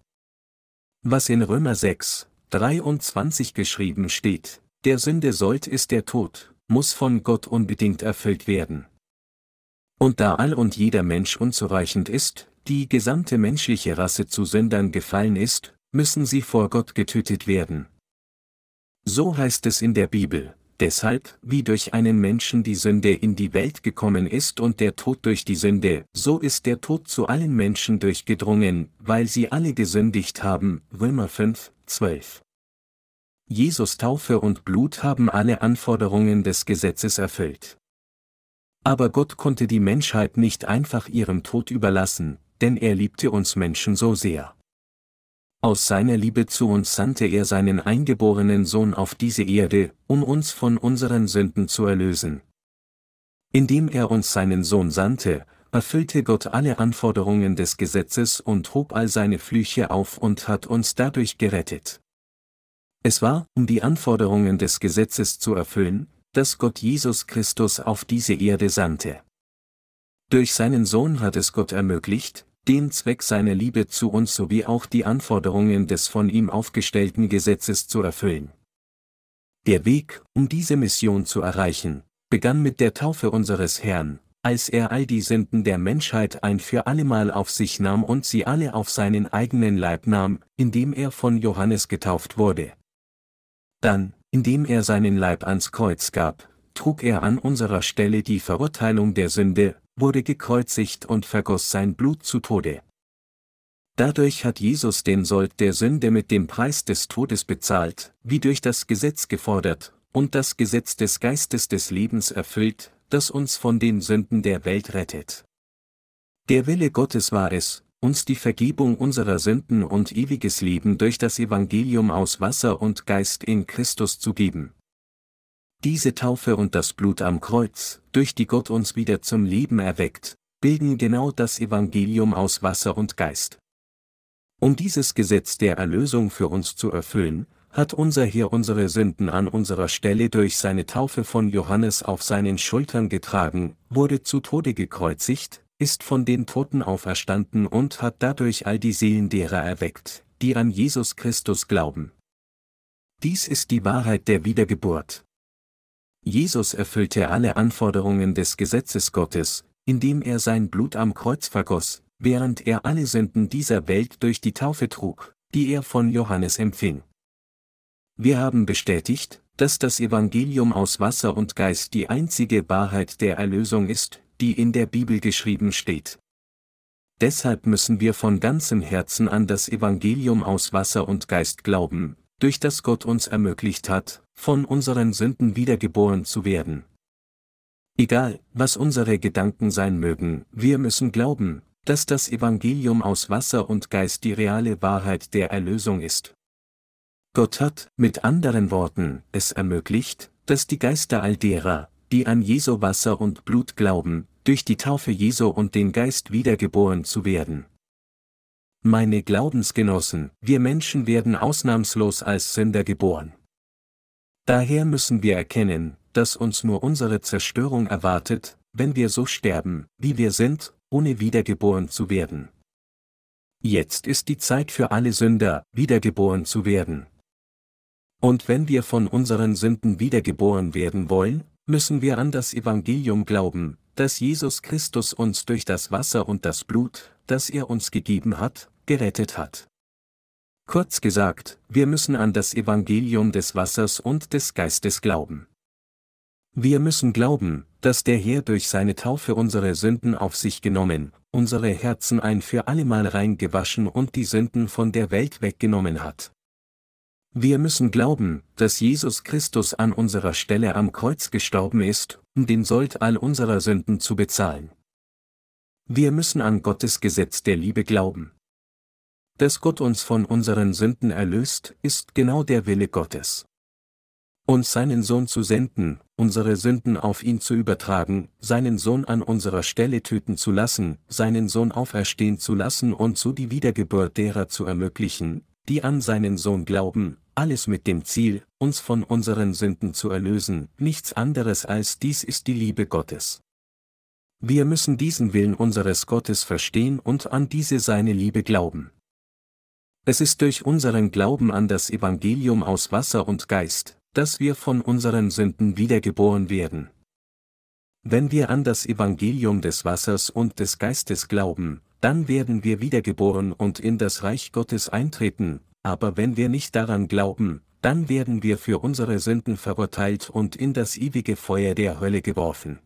Was in Römer 6, 23 geschrieben steht, der Sünde sollt ist der Tod, muss von Gott unbedingt erfüllt werden. Und da all und jeder Mensch unzureichend ist, die gesamte menschliche Rasse zu Sündern gefallen ist, müssen sie vor Gott getötet werden. So heißt es in der Bibel, deshalb, wie durch einen Menschen die Sünde in die Welt gekommen ist und der Tod durch die Sünde, so ist der Tod zu allen Menschen durchgedrungen, weil sie alle gesündigt haben, Römer 5, 12. Jesus Taufe und Blut haben alle Anforderungen des Gesetzes erfüllt. Aber Gott konnte die Menschheit nicht einfach ihrem Tod überlassen, denn er liebte uns Menschen so sehr. Aus seiner Liebe zu uns sandte er seinen eingeborenen Sohn auf diese Erde, um uns von unseren Sünden zu erlösen. Indem er uns seinen Sohn sandte, erfüllte Gott alle Anforderungen des Gesetzes und hob all seine Flüche auf und hat uns dadurch gerettet. Es war, um die Anforderungen des Gesetzes zu erfüllen, dass Gott Jesus Christus auf diese Erde sandte. Durch seinen Sohn hat es Gott ermöglicht, den Zweck seiner Liebe zu uns sowie auch die Anforderungen des von ihm aufgestellten Gesetzes zu erfüllen. Der Weg, um diese Mission zu erreichen, begann mit der Taufe unseres Herrn, als er all die Sünden der Menschheit ein für allemal auf sich nahm und sie alle auf seinen eigenen Leib nahm, indem er von Johannes getauft wurde. Dann, indem er seinen Leib ans Kreuz gab, trug er an unserer Stelle die Verurteilung der Sünde, wurde gekreuzigt und vergoss sein Blut zu Tode. Dadurch hat Jesus den Sold der Sünde mit dem Preis des Todes bezahlt, wie durch das Gesetz gefordert, und das Gesetz des Geistes des Lebens erfüllt, das uns von den Sünden der Welt rettet. Der Wille Gottes war es, uns die Vergebung unserer Sünden und ewiges Leben durch das Evangelium aus Wasser und Geist in Christus zu geben. Diese Taufe und das Blut am Kreuz, durch die Gott uns wieder zum Leben erweckt, bilden genau das Evangelium aus Wasser und Geist. Um dieses Gesetz der Erlösung für uns zu erfüllen, hat unser Herr unsere Sünden an unserer Stelle durch seine Taufe von Johannes auf seinen Schultern getragen, wurde zu Tode gekreuzigt, ist von den Toten auferstanden und hat dadurch all die Seelen derer erweckt, die an Jesus Christus glauben. Dies ist die Wahrheit der Wiedergeburt. Jesus erfüllte alle Anforderungen des Gesetzes Gottes, indem er sein Blut am Kreuz vergoss, während er alle Sünden dieser Welt durch die Taufe trug, die er von Johannes empfing. Wir haben bestätigt, dass das Evangelium aus Wasser und Geist die einzige Wahrheit der Erlösung ist, die in der Bibel geschrieben steht. Deshalb müssen wir von ganzem Herzen an das Evangelium aus Wasser und Geist glauben, durch das Gott uns ermöglicht hat, von unseren Sünden wiedergeboren zu werden. Egal, was unsere Gedanken sein mögen, wir müssen glauben, dass das Evangelium aus Wasser und Geist die reale Wahrheit der Erlösung ist. Gott hat, mit anderen Worten, es ermöglicht, dass die Geister all derer, die an Jesu Wasser und Blut glauben, durch die Taufe Jesu und den Geist wiedergeboren zu werden. Meine Glaubensgenossen, wir Menschen werden ausnahmslos als Sünder geboren. Daher müssen wir erkennen, dass uns nur unsere Zerstörung erwartet, wenn wir so sterben, wie wir sind, ohne wiedergeboren zu werden. Jetzt ist die Zeit für alle Sünder, wiedergeboren zu werden. Und wenn wir von unseren Sünden wiedergeboren werden wollen, müssen wir an das Evangelium glauben, dass Jesus Christus uns durch das Wasser und das Blut, das er uns gegeben hat, gerettet hat. Kurz gesagt, wir müssen an das Evangelium des Wassers und des Geistes glauben. Wir müssen glauben, dass der Herr durch seine Taufe unsere Sünden auf sich genommen, unsere Herzen ein für allemal rein gewaschen und die Sünden von der Welt weggenommen hat. Wir müssen glauben, dass Jesus Christus an unserer Stelle am Kreuz gestorben ist, um den Sold all unserer Sünden zu bezahlen. Wir müssen an Gottes Gesetz der Liebe glauben. Dass Gott uns von unseren Sünden erlöst, ist genau der Wille Gottes. Uns seinen Sohn zu senden, unsere Sünden auf ihn zu übertragen, seinen Sohn an unserer Stelle töten zu lassen, seinen Sohn auferstehen zu lassen und so die Wiedergeburt derer zu ermöglichen, die an seinen Sohn glauben, alles mit dem Ziel, uns von unseren Sünden zu erlösen, nichts anderes als dies ist die Liebe Gottes. Wir müssen diesen Willen unseres Gottes verstehen und an diese seine Liebe glauben. Es ist durch unseren Glauben an das Evangelium aus Wasser und Geist, dass wir von unseren Sünden wiedergeboren werden. Wenn wir an das Evangelium des Wassers und des Geistes glauben, dann werden wir wiedergeboren und in das Reich Gottes eintreten, aber wenn wir nicht daran glauben, dann werden wir für unsere Sünden verurteilt und in das ewige Feuer der Hölle geworfen.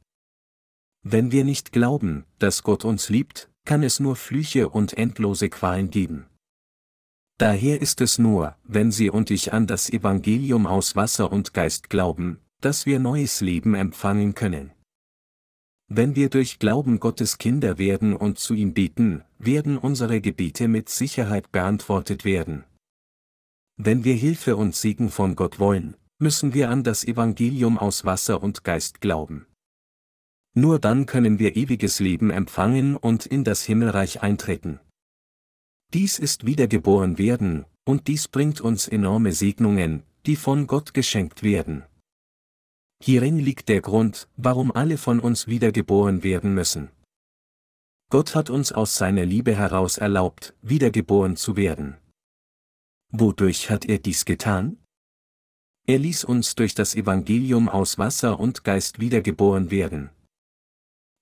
Wenn wir nicht glauben, dass Gott uns liebt, kann es nur Flüche und endlose Qualen geben. Daher ist es nur, wenn Sie und ich an das Evangelium aus Wasser und Geist glauben, dass wir neues Leben empfangen können. Wenn wir durch Glauben Gottes Kinder werden und zu ihm beten, werden unsere Gebete mit Sicherheit beantwortet werden. Wenn wir Hilfe und Segen von Gott wollen, müssen wir an das Evangelium aus Wasser und Geist glauben. Nur dann können wir ewiges Leben empfangen und in das Himmelreich eintreten. Dies ist wiedergeboren werden, und dies bringt uns enorme Segnungen, die von Gott geschenkt werden. Hierin liegt der Grund, warum alle von uns wiedergeboren werden müssen. Gott hat uns aus seiner Liebe heraus erlaubt, wiedergeboren zu werden. Wodurch hat er dies getan? Er ließ uns durch das Evangelium aus Wasser und Geist wiedergeboren werden.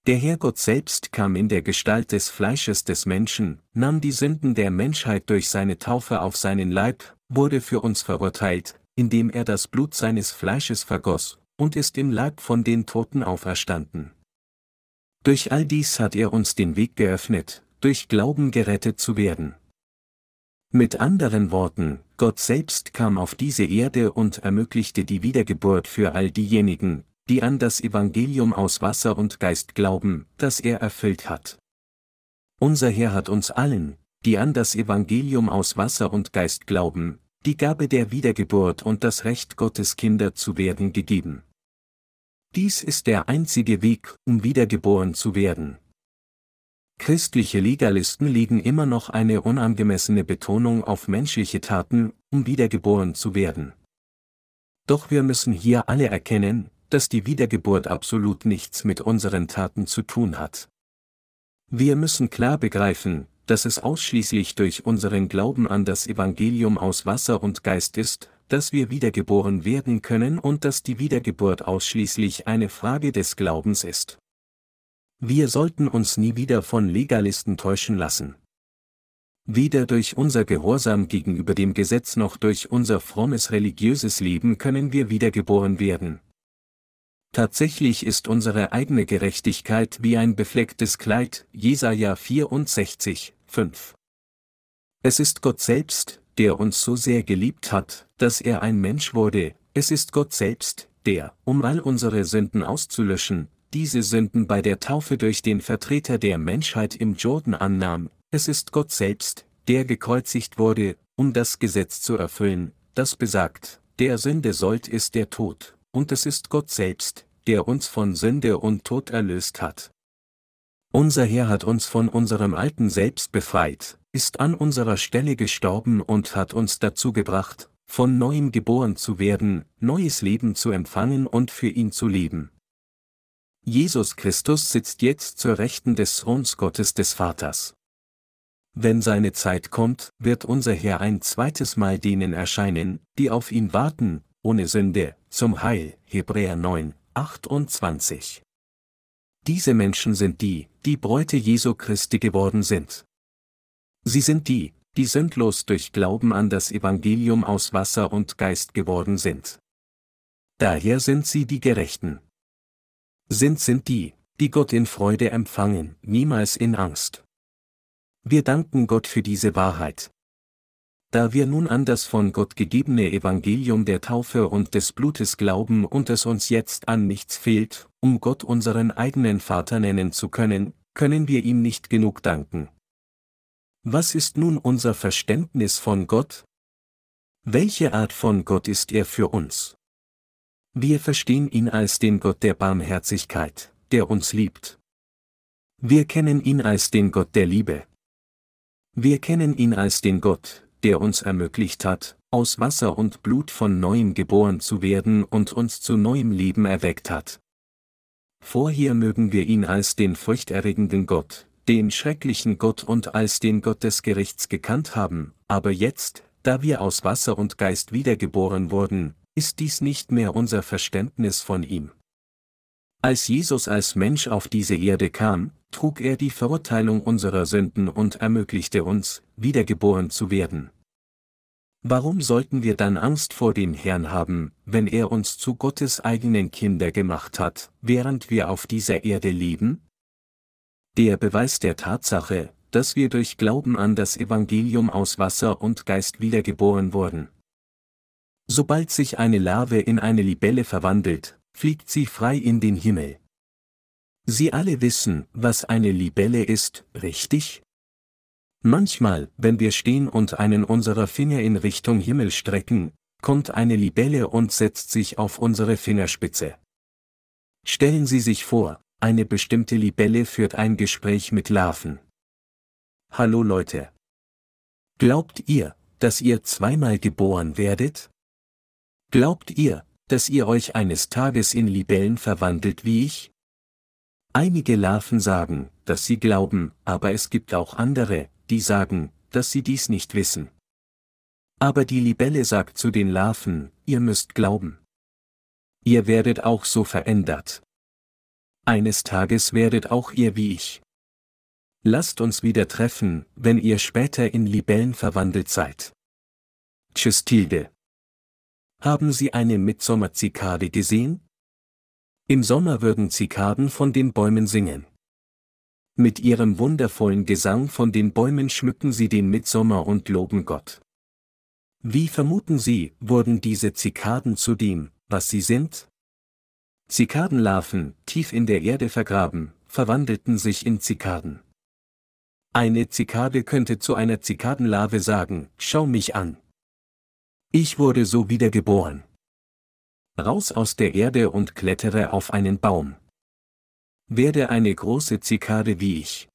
Der Herrgott selbst kam in der Gestalt des Fleisches des Menschen, nahm die Sünden der Menschheit durch seine Taufe auf seinen Leib, wurde für uns verurteilt, indem er das Blut seines Fleisches vergoss, und ist im Leib von den Toten auferstanden. Durch all dies hat er uns den Weg geöffnet, durch Glauben gerettet zu werden. Mit anderen Worten, Gott selbst kam auf diese Erde und ermöglichte die Wiedergeburt für all diejenigen, die an das Evangelium aus Wasser und Geist glauben, das er erfüllt hat. Unser Herr hat uns allen, die an das Evangelium aus Wasser und Geist glauben, die Gabe der Wiedergeburt und das Recht Gottes Kinder zu werden gegeben. Dies ist der einzige Weg, um wiedergeboren zu werden. Christliche Legalisten legen immer noch eine unangemessene Betonung auf menschliche Taten, um wiedergeboren zu werden. Doch wir müssen hier alle erkennen, dass die Wiedergeburt absolut nichts mit unseren Taten zu tun hat. Wir müssen klar begreifen, dass es ausschließlich durch unseren Glauben an das Evangelium aus Wasser und Geist ist, dass wir wiedergeboren werden können und dass die Wiedergeburt ausschließlich eine Frage des Glaubens ist. Wir sollten uns nie wieder von Legalisten täuschen lassen. Weder durch unser Gehorsam gegenüber dem Gesetz noch durch unser frommes religiöses Leben können wir wiedergeboren werden. Tatsächlich ist unsere eigene Gerechtigkeit wie ein beflecktes Kleid, Jesaja 64, 5. Es ist Gott selbst, der uns so sehr geliebt hat, dass er ein Mensch wurde, es ist Gott selbst, der, um all unsere Sünden auszulöschen, diese Sünden bei der Taufe durch den Vertreter der Menschheit im Jordan annahm, es ist Gott selbst, der gekreuzigt wurde, um das Gesetz zu erfüllen, das besagt, der Sünde sollt ist der Tod, und es ist Gott selbst, der uns von Sünde und Tod erlöst hat. Unser Herr hat uns von unserem alten Selbst befreit, ist an unserer Stelle gestorben und hat uns dazu gebracht, von neuem geboren zu werden, neues Leben zu empfangen und für ihn zu leben. Jesus Christus sitzt jetzt zur Rechten des Throns Gottes des Vaters. Wenn seine Zeit kommt, wird unser Herr ein zweites Mal denen erscheinen, die auf ihn warten, ohne Sünde, zum Heil, Hebräer 9, 28. Diese Menschen sind die, die Bräute Jesu Christi geworden sind. Sie sind die, die sündlos durch Glauben an das Evangelium aus Wasser und Geist geworden sind. Daher sind sie die Gerechten. Sind sind die, die Gott in Freude empfangen, niemals in Angst. Wir danken Gott für diese Wahrheit. Da wir nun an das von Gott gegebene Evangelium der Taufe und des Blutes glauben und es uns jetzt an nichts fehlt, um Gott unseren eigenen Vater nennen zu können, können wir ihm nicht genug danken. Was ist nun unser Verständnis von Gott? Welche Art von Gott ist er für uns? Wir verstehen ihn als den Gott der Barmherzigkeit, der uns liebt. Wir kennen ihn als den Gott der Liebe. Wir kennen ihn als den Gott, der uns ermöglicht hat, aus Wasser und Blut von neuem geboren zu werden und uns zu neuem Leben erweckt hat. Vorher mögen wir ihn als den furchterregenden Gott, den schrecklichen Gott und als den Gott des Gerichts gekannt haben, aber jetzt, da wir aus Wasser und Geist wiedergeboren wurden, ist dies nicht mehr unser Verständnis von ihm. Als Jesus als Mensch auf diese Erde kam, trug er die Verurteilung unserer Sünden und ermöglichte uns, wiedergeboren zu werden. Warum sollten wir dann Angst vor dem Herrn haben, wenn er uns zu Gottes eigenen Kinder gemacht hat, während wir auf dieser Erde leben? Der Beweis der Tatsache, dass wir durch Glauben an das Evangelium aus Wasser und Geist wiedergeboren wurden. Sobald sich eine Larve in eine Libelle verwandelt, fliegt sie frei in den Himmel. Sie alle wissen, was eine Libelle ist, richtig? Manchmal, wenn wir stehen und einen unserer Finger in Richtung Himmel strecken, kommt eine Libelle und setzt sich auf unsere Fingerspitze. Stellen Sie sich vor, eine bestimmte Libelle führt ein Gespräch mit Larven. Hallo Leute. Glaubt ihr, dass ihr zweimal geboren werdet? Glaubt ihr, dass ihr euch eines Tages in Libellen verwandelt wie ich? Einige Larven sagen, dass sie glauben, aber es gibt auch andere, die sagen, dass sie dies nicht wissen. Aber die Libelle sagt zu den Larven, ihr müsst glauben. Ihr werdet auch so verändert. Eines Tages werdet auch ihr wie ich. Lasst uns wieder treffen, wenn ihr später in Libellen verwandelt seid. Tschüss Tilde. Haben Sie eine Mitsommerzikade gesehen? Im Sommer würden Zikaden von den Bäumen singen. Mit ihrem wundervollen Gesang von den Bäumen schmücken sie den Mitsommer und loben Gott. Wie vermuten Sie, wurden diese Zikaden zu dem, was sie sind? Zikadenlarven, tief in der Erde vergraben, verwandelten sich in Zikaden. Eine Zikade könnte zu einer Zikadenlarve sagen, schau mich an. Ich wurde so wiedergeboren. Raus aus der Erde und klettere auf einen Baum. Werde eine große Zikade wie ich.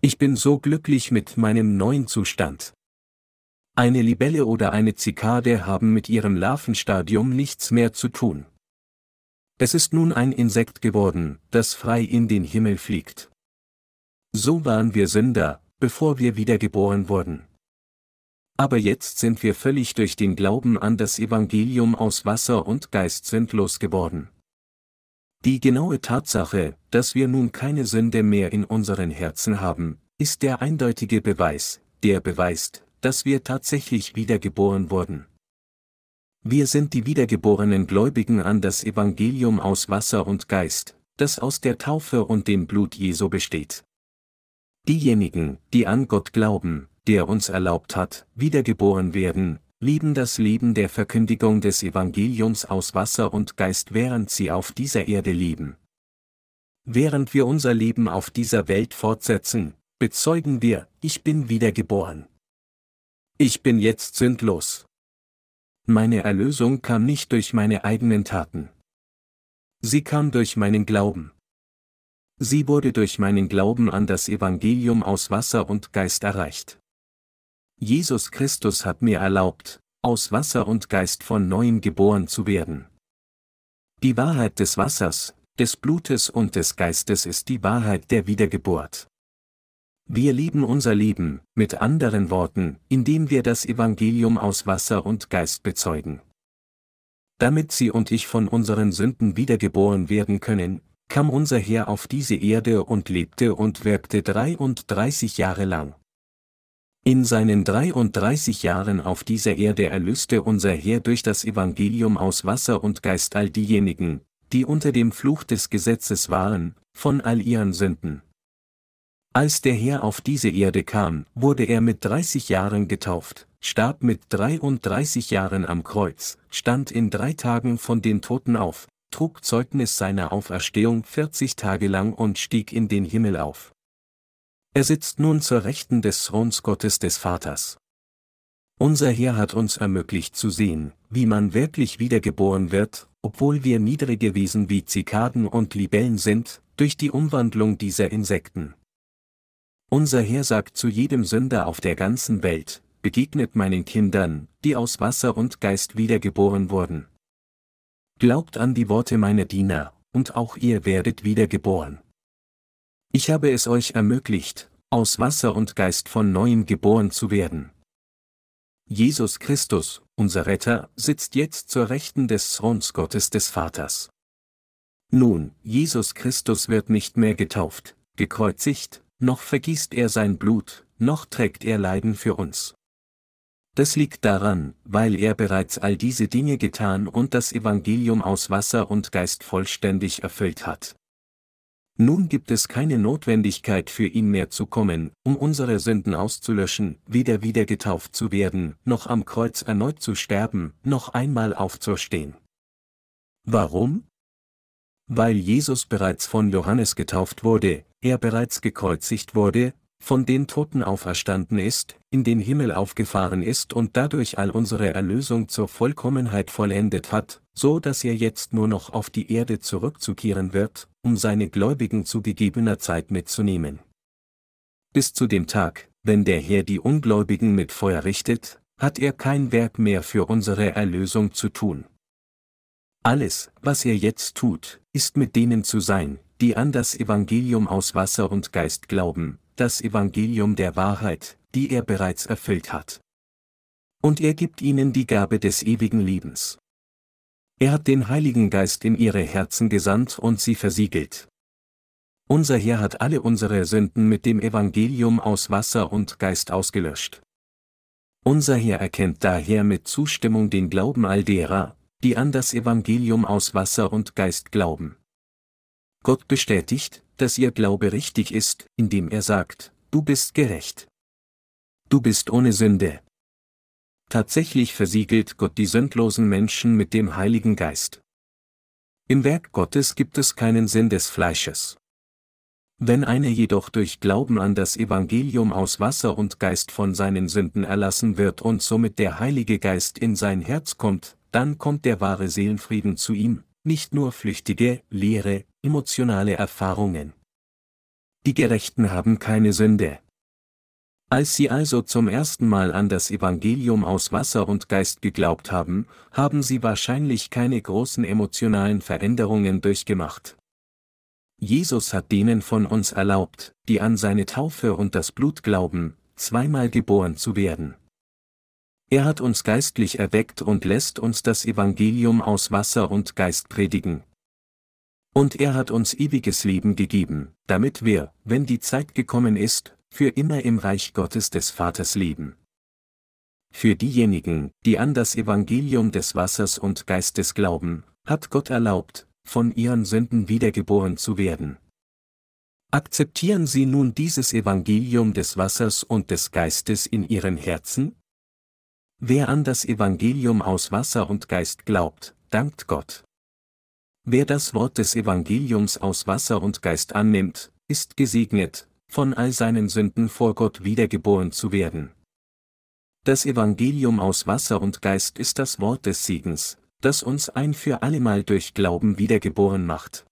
Ich bin so glücklich mit meinem neuen Zustand. Eine Libelle oder eine Zikade haben mit ihrem Larvenstadium nichts mehr zu tun. Es ist nun ein Insekt geworden, das frei in den Himmel fliegt. So waren wir Sünder, bevor wir wiedergeboren wurden. Aber jetzt sind wir völlig durch den Glauben an das Evangelium aus Wasser und Geist sündlos geworden. Die genaue Tatsache, dass wir nun keine Sünde mehr in unseren Herzen haben, ist der eindeutige Beweis, der beweist, dass wir tatsächlich wiedergeboren wurden. Wir sind die wiedergeborenen Gläubigen an das Evangelium aus Wasser und Geist, das aus der Taufe und dem Blut Jesu besteht. Diejenigen, die an Gott glauben, der uns erlaubt hat, wiedergeboren werden, lieben das Leben der Verkündigung des Evangeliums aus Wasser und Geist, während sie auf dieser Erde leben. Während wir unser Leben auf dieser Welt fortsetzen, bezeugen wir, ich bin wiedergeboren. Ich bin jetzt sündlos. Meine Erlösung kam nicht durch meine eigenen Taten. Sie kam durch meinen Glauben. Sie wurde durch meinen Glauben an das Evangelium aus Wasser und Geist erreicht. Jesus Christus hat mir erlaubt, aus Wasser und Geist von neuem geboren zu werden. Die Wahrheit des Wassers, des Blutes und des Geistes ist die Wahrheit der Wiedergeburt. Wir lieben unser Leben, mit anderen Worten, indem wir das Evangelium aus Wasser und Geist bezeugen. Damit Sie und ich von unseren Sünden wiedergeboren werden können, kam unser Herr auf diese Erde und lebte und wirkte 33 Jahre lang. In seinen 33 Jahren auf dieser Erde erlöste unser Herr durch das Evangelium aus Wasser und Geist all diejenigen, die unter dem Fluch des Gesetzes waren, von all ihren Sünden. Als der Herr auf diese Erde kam, wurde er mit 30 Jahren getauft, starb mit 33 Jahren am Kreuz, stand in drei Tagen von den Toten auf, trug Zeugnis seiner Auferstehung 40 Tage lang und stieg in den Himmel auf. Er sitzt nun zur Rechten des Throns Gottes des Vaters. Unser Herr hat uns ermöglicht zu sehen, wie man wirklich wiedergeboren wird, obwohl wir niedrige Wesen wie Zikaden und Libellen sind, durch die Umwandlung dieser Insekten. Unser Herr sagt zu jedem Sünder auf der ganzen Welt, begegnet meinen Kindern, die aus Wasser und Geist wiedergeboren wurden. Glaubt an die Worte meiner Diener, und auch ihr werdet wiedergeboren. Ich habe es euch ermöglicht, aus Wasser und Geist von neuem geboren zu werden. Jesus Christus, unser Retter, sitzt jetzt zur Rechten des Throns Gottes des Vaters. Nun, Jesus Christus wird nicht mehr getauft, gekreuzigt, noch vergießt er sein Blut, noch trägt er Leiden für uns. Das liegt daran, weil er bereits all diese Dinge getan und das Evangelium aus Wasser und Geist vollständig erfüllt hat. Nun gibt es keine Notwendigkeit für ihn mehr zu kommen, um unsere Sünden auszulöschen, weder wieder getauft zu werden, noch am Kreuz erneut zu sterben, noch einmal aufzustehen. Warum? Weil Jesus bereits von Johannes getauft wurde, er bereits gekreuzigt wurde, von den Toten auferstanden ist, in den Himmel aufgefahren ist und dadurch all unsere Erlösung zur Vollkommenheit vollendet hat, so dass er jetzt nur noch auf die Erde zurückzukehren wird, um seine Gläubigen zu gegebener Zeit mitzunehmen. Bis zu dem Tag, wenn der Herr die Ungläubigen mit Feuer richtet, hat er kein Werk mehr für unsere Erlösung zu tun. Alles, was er jetzt tut, ist mit denen zu sein, die an das Evangelium aus Wasser und Geist glauben, das Evangelium der Wahrheit, die er bereits erfüllt hat. Und er gibt ihnen die Gabe des ewigen Lebens. Er hat den Heiligen Geist in ihre Herzen gesandt und sie versiegelt. Unser Herr hat alle unsere Sünden mit dem Evangelium aus Wasser und Geist ausgelöscht. Unser Herr erkennt daher mit Zustimmung den Glauben all derer, die an das Evangelium aus Wasser und Geist glauben. Gott bestätigt, dass ihr Glaube richtig ist, indem er sagt, du bist gerecht. Du bist ohne Sünde. Tatsächlich versiegelt Gott die sündlosen Menschen mit dem Heiligen Geist. Im Werk Gottes gibt es keinen Sinn des Fleisches. Wenn einer jedoch durch Glauben an das Evangelium aus Wasser und Geist von seinen Sünden erlassen wird und somit der Heilige Geist in sein Herz kommt, dann kommt der wahre Seelenfrieden zu ihm, nicht nur flüchtige, leere, emotionale Erfahrungen. Die Gerechten haben keine Sünde. Als sie also zum ersten Mal an das Evangelium aus Wasser und Geist geglaubt haben, haben sie wahrscheinlich keine großen emotionalen Veränderungen durchgemacht. Jesus hat denen von uns erlaubt, die an seine Taufe und das Blut glauben, zweimal geboren zu werden. Er hat uns geistlich erweckt und lässt uns das Evangelium aus Wasser und Geist predigen. Und er hat uns ewiges Leben gegeben, damit wir, wenn die Zeit gekommen ist, für immer im Reich Gottes des Vaters leben. Für diejenigen, die an das Evangelium des Wassers und Geistes glauben, hat Gott erlaubt, von ihren Sünden wiedergeboren zu werden. Akzeptieren Sie nun dieses Evangelium des Wassers und des Geistes in Ihren Herzen? Wer an das Evangelium aus Wasser und Geist glaubt, dankt Gott. Wer das Wort des Evangeliums aus Wasser und Geist annimmt, ist gesegnet, von all seinen Sünden vor Gott wiedergeboren zu werden. Das Evangelium aus Wasser und Geist ist das Wort des Siegens, das uns ein für allemal durch Glauben wiedergeboren macht.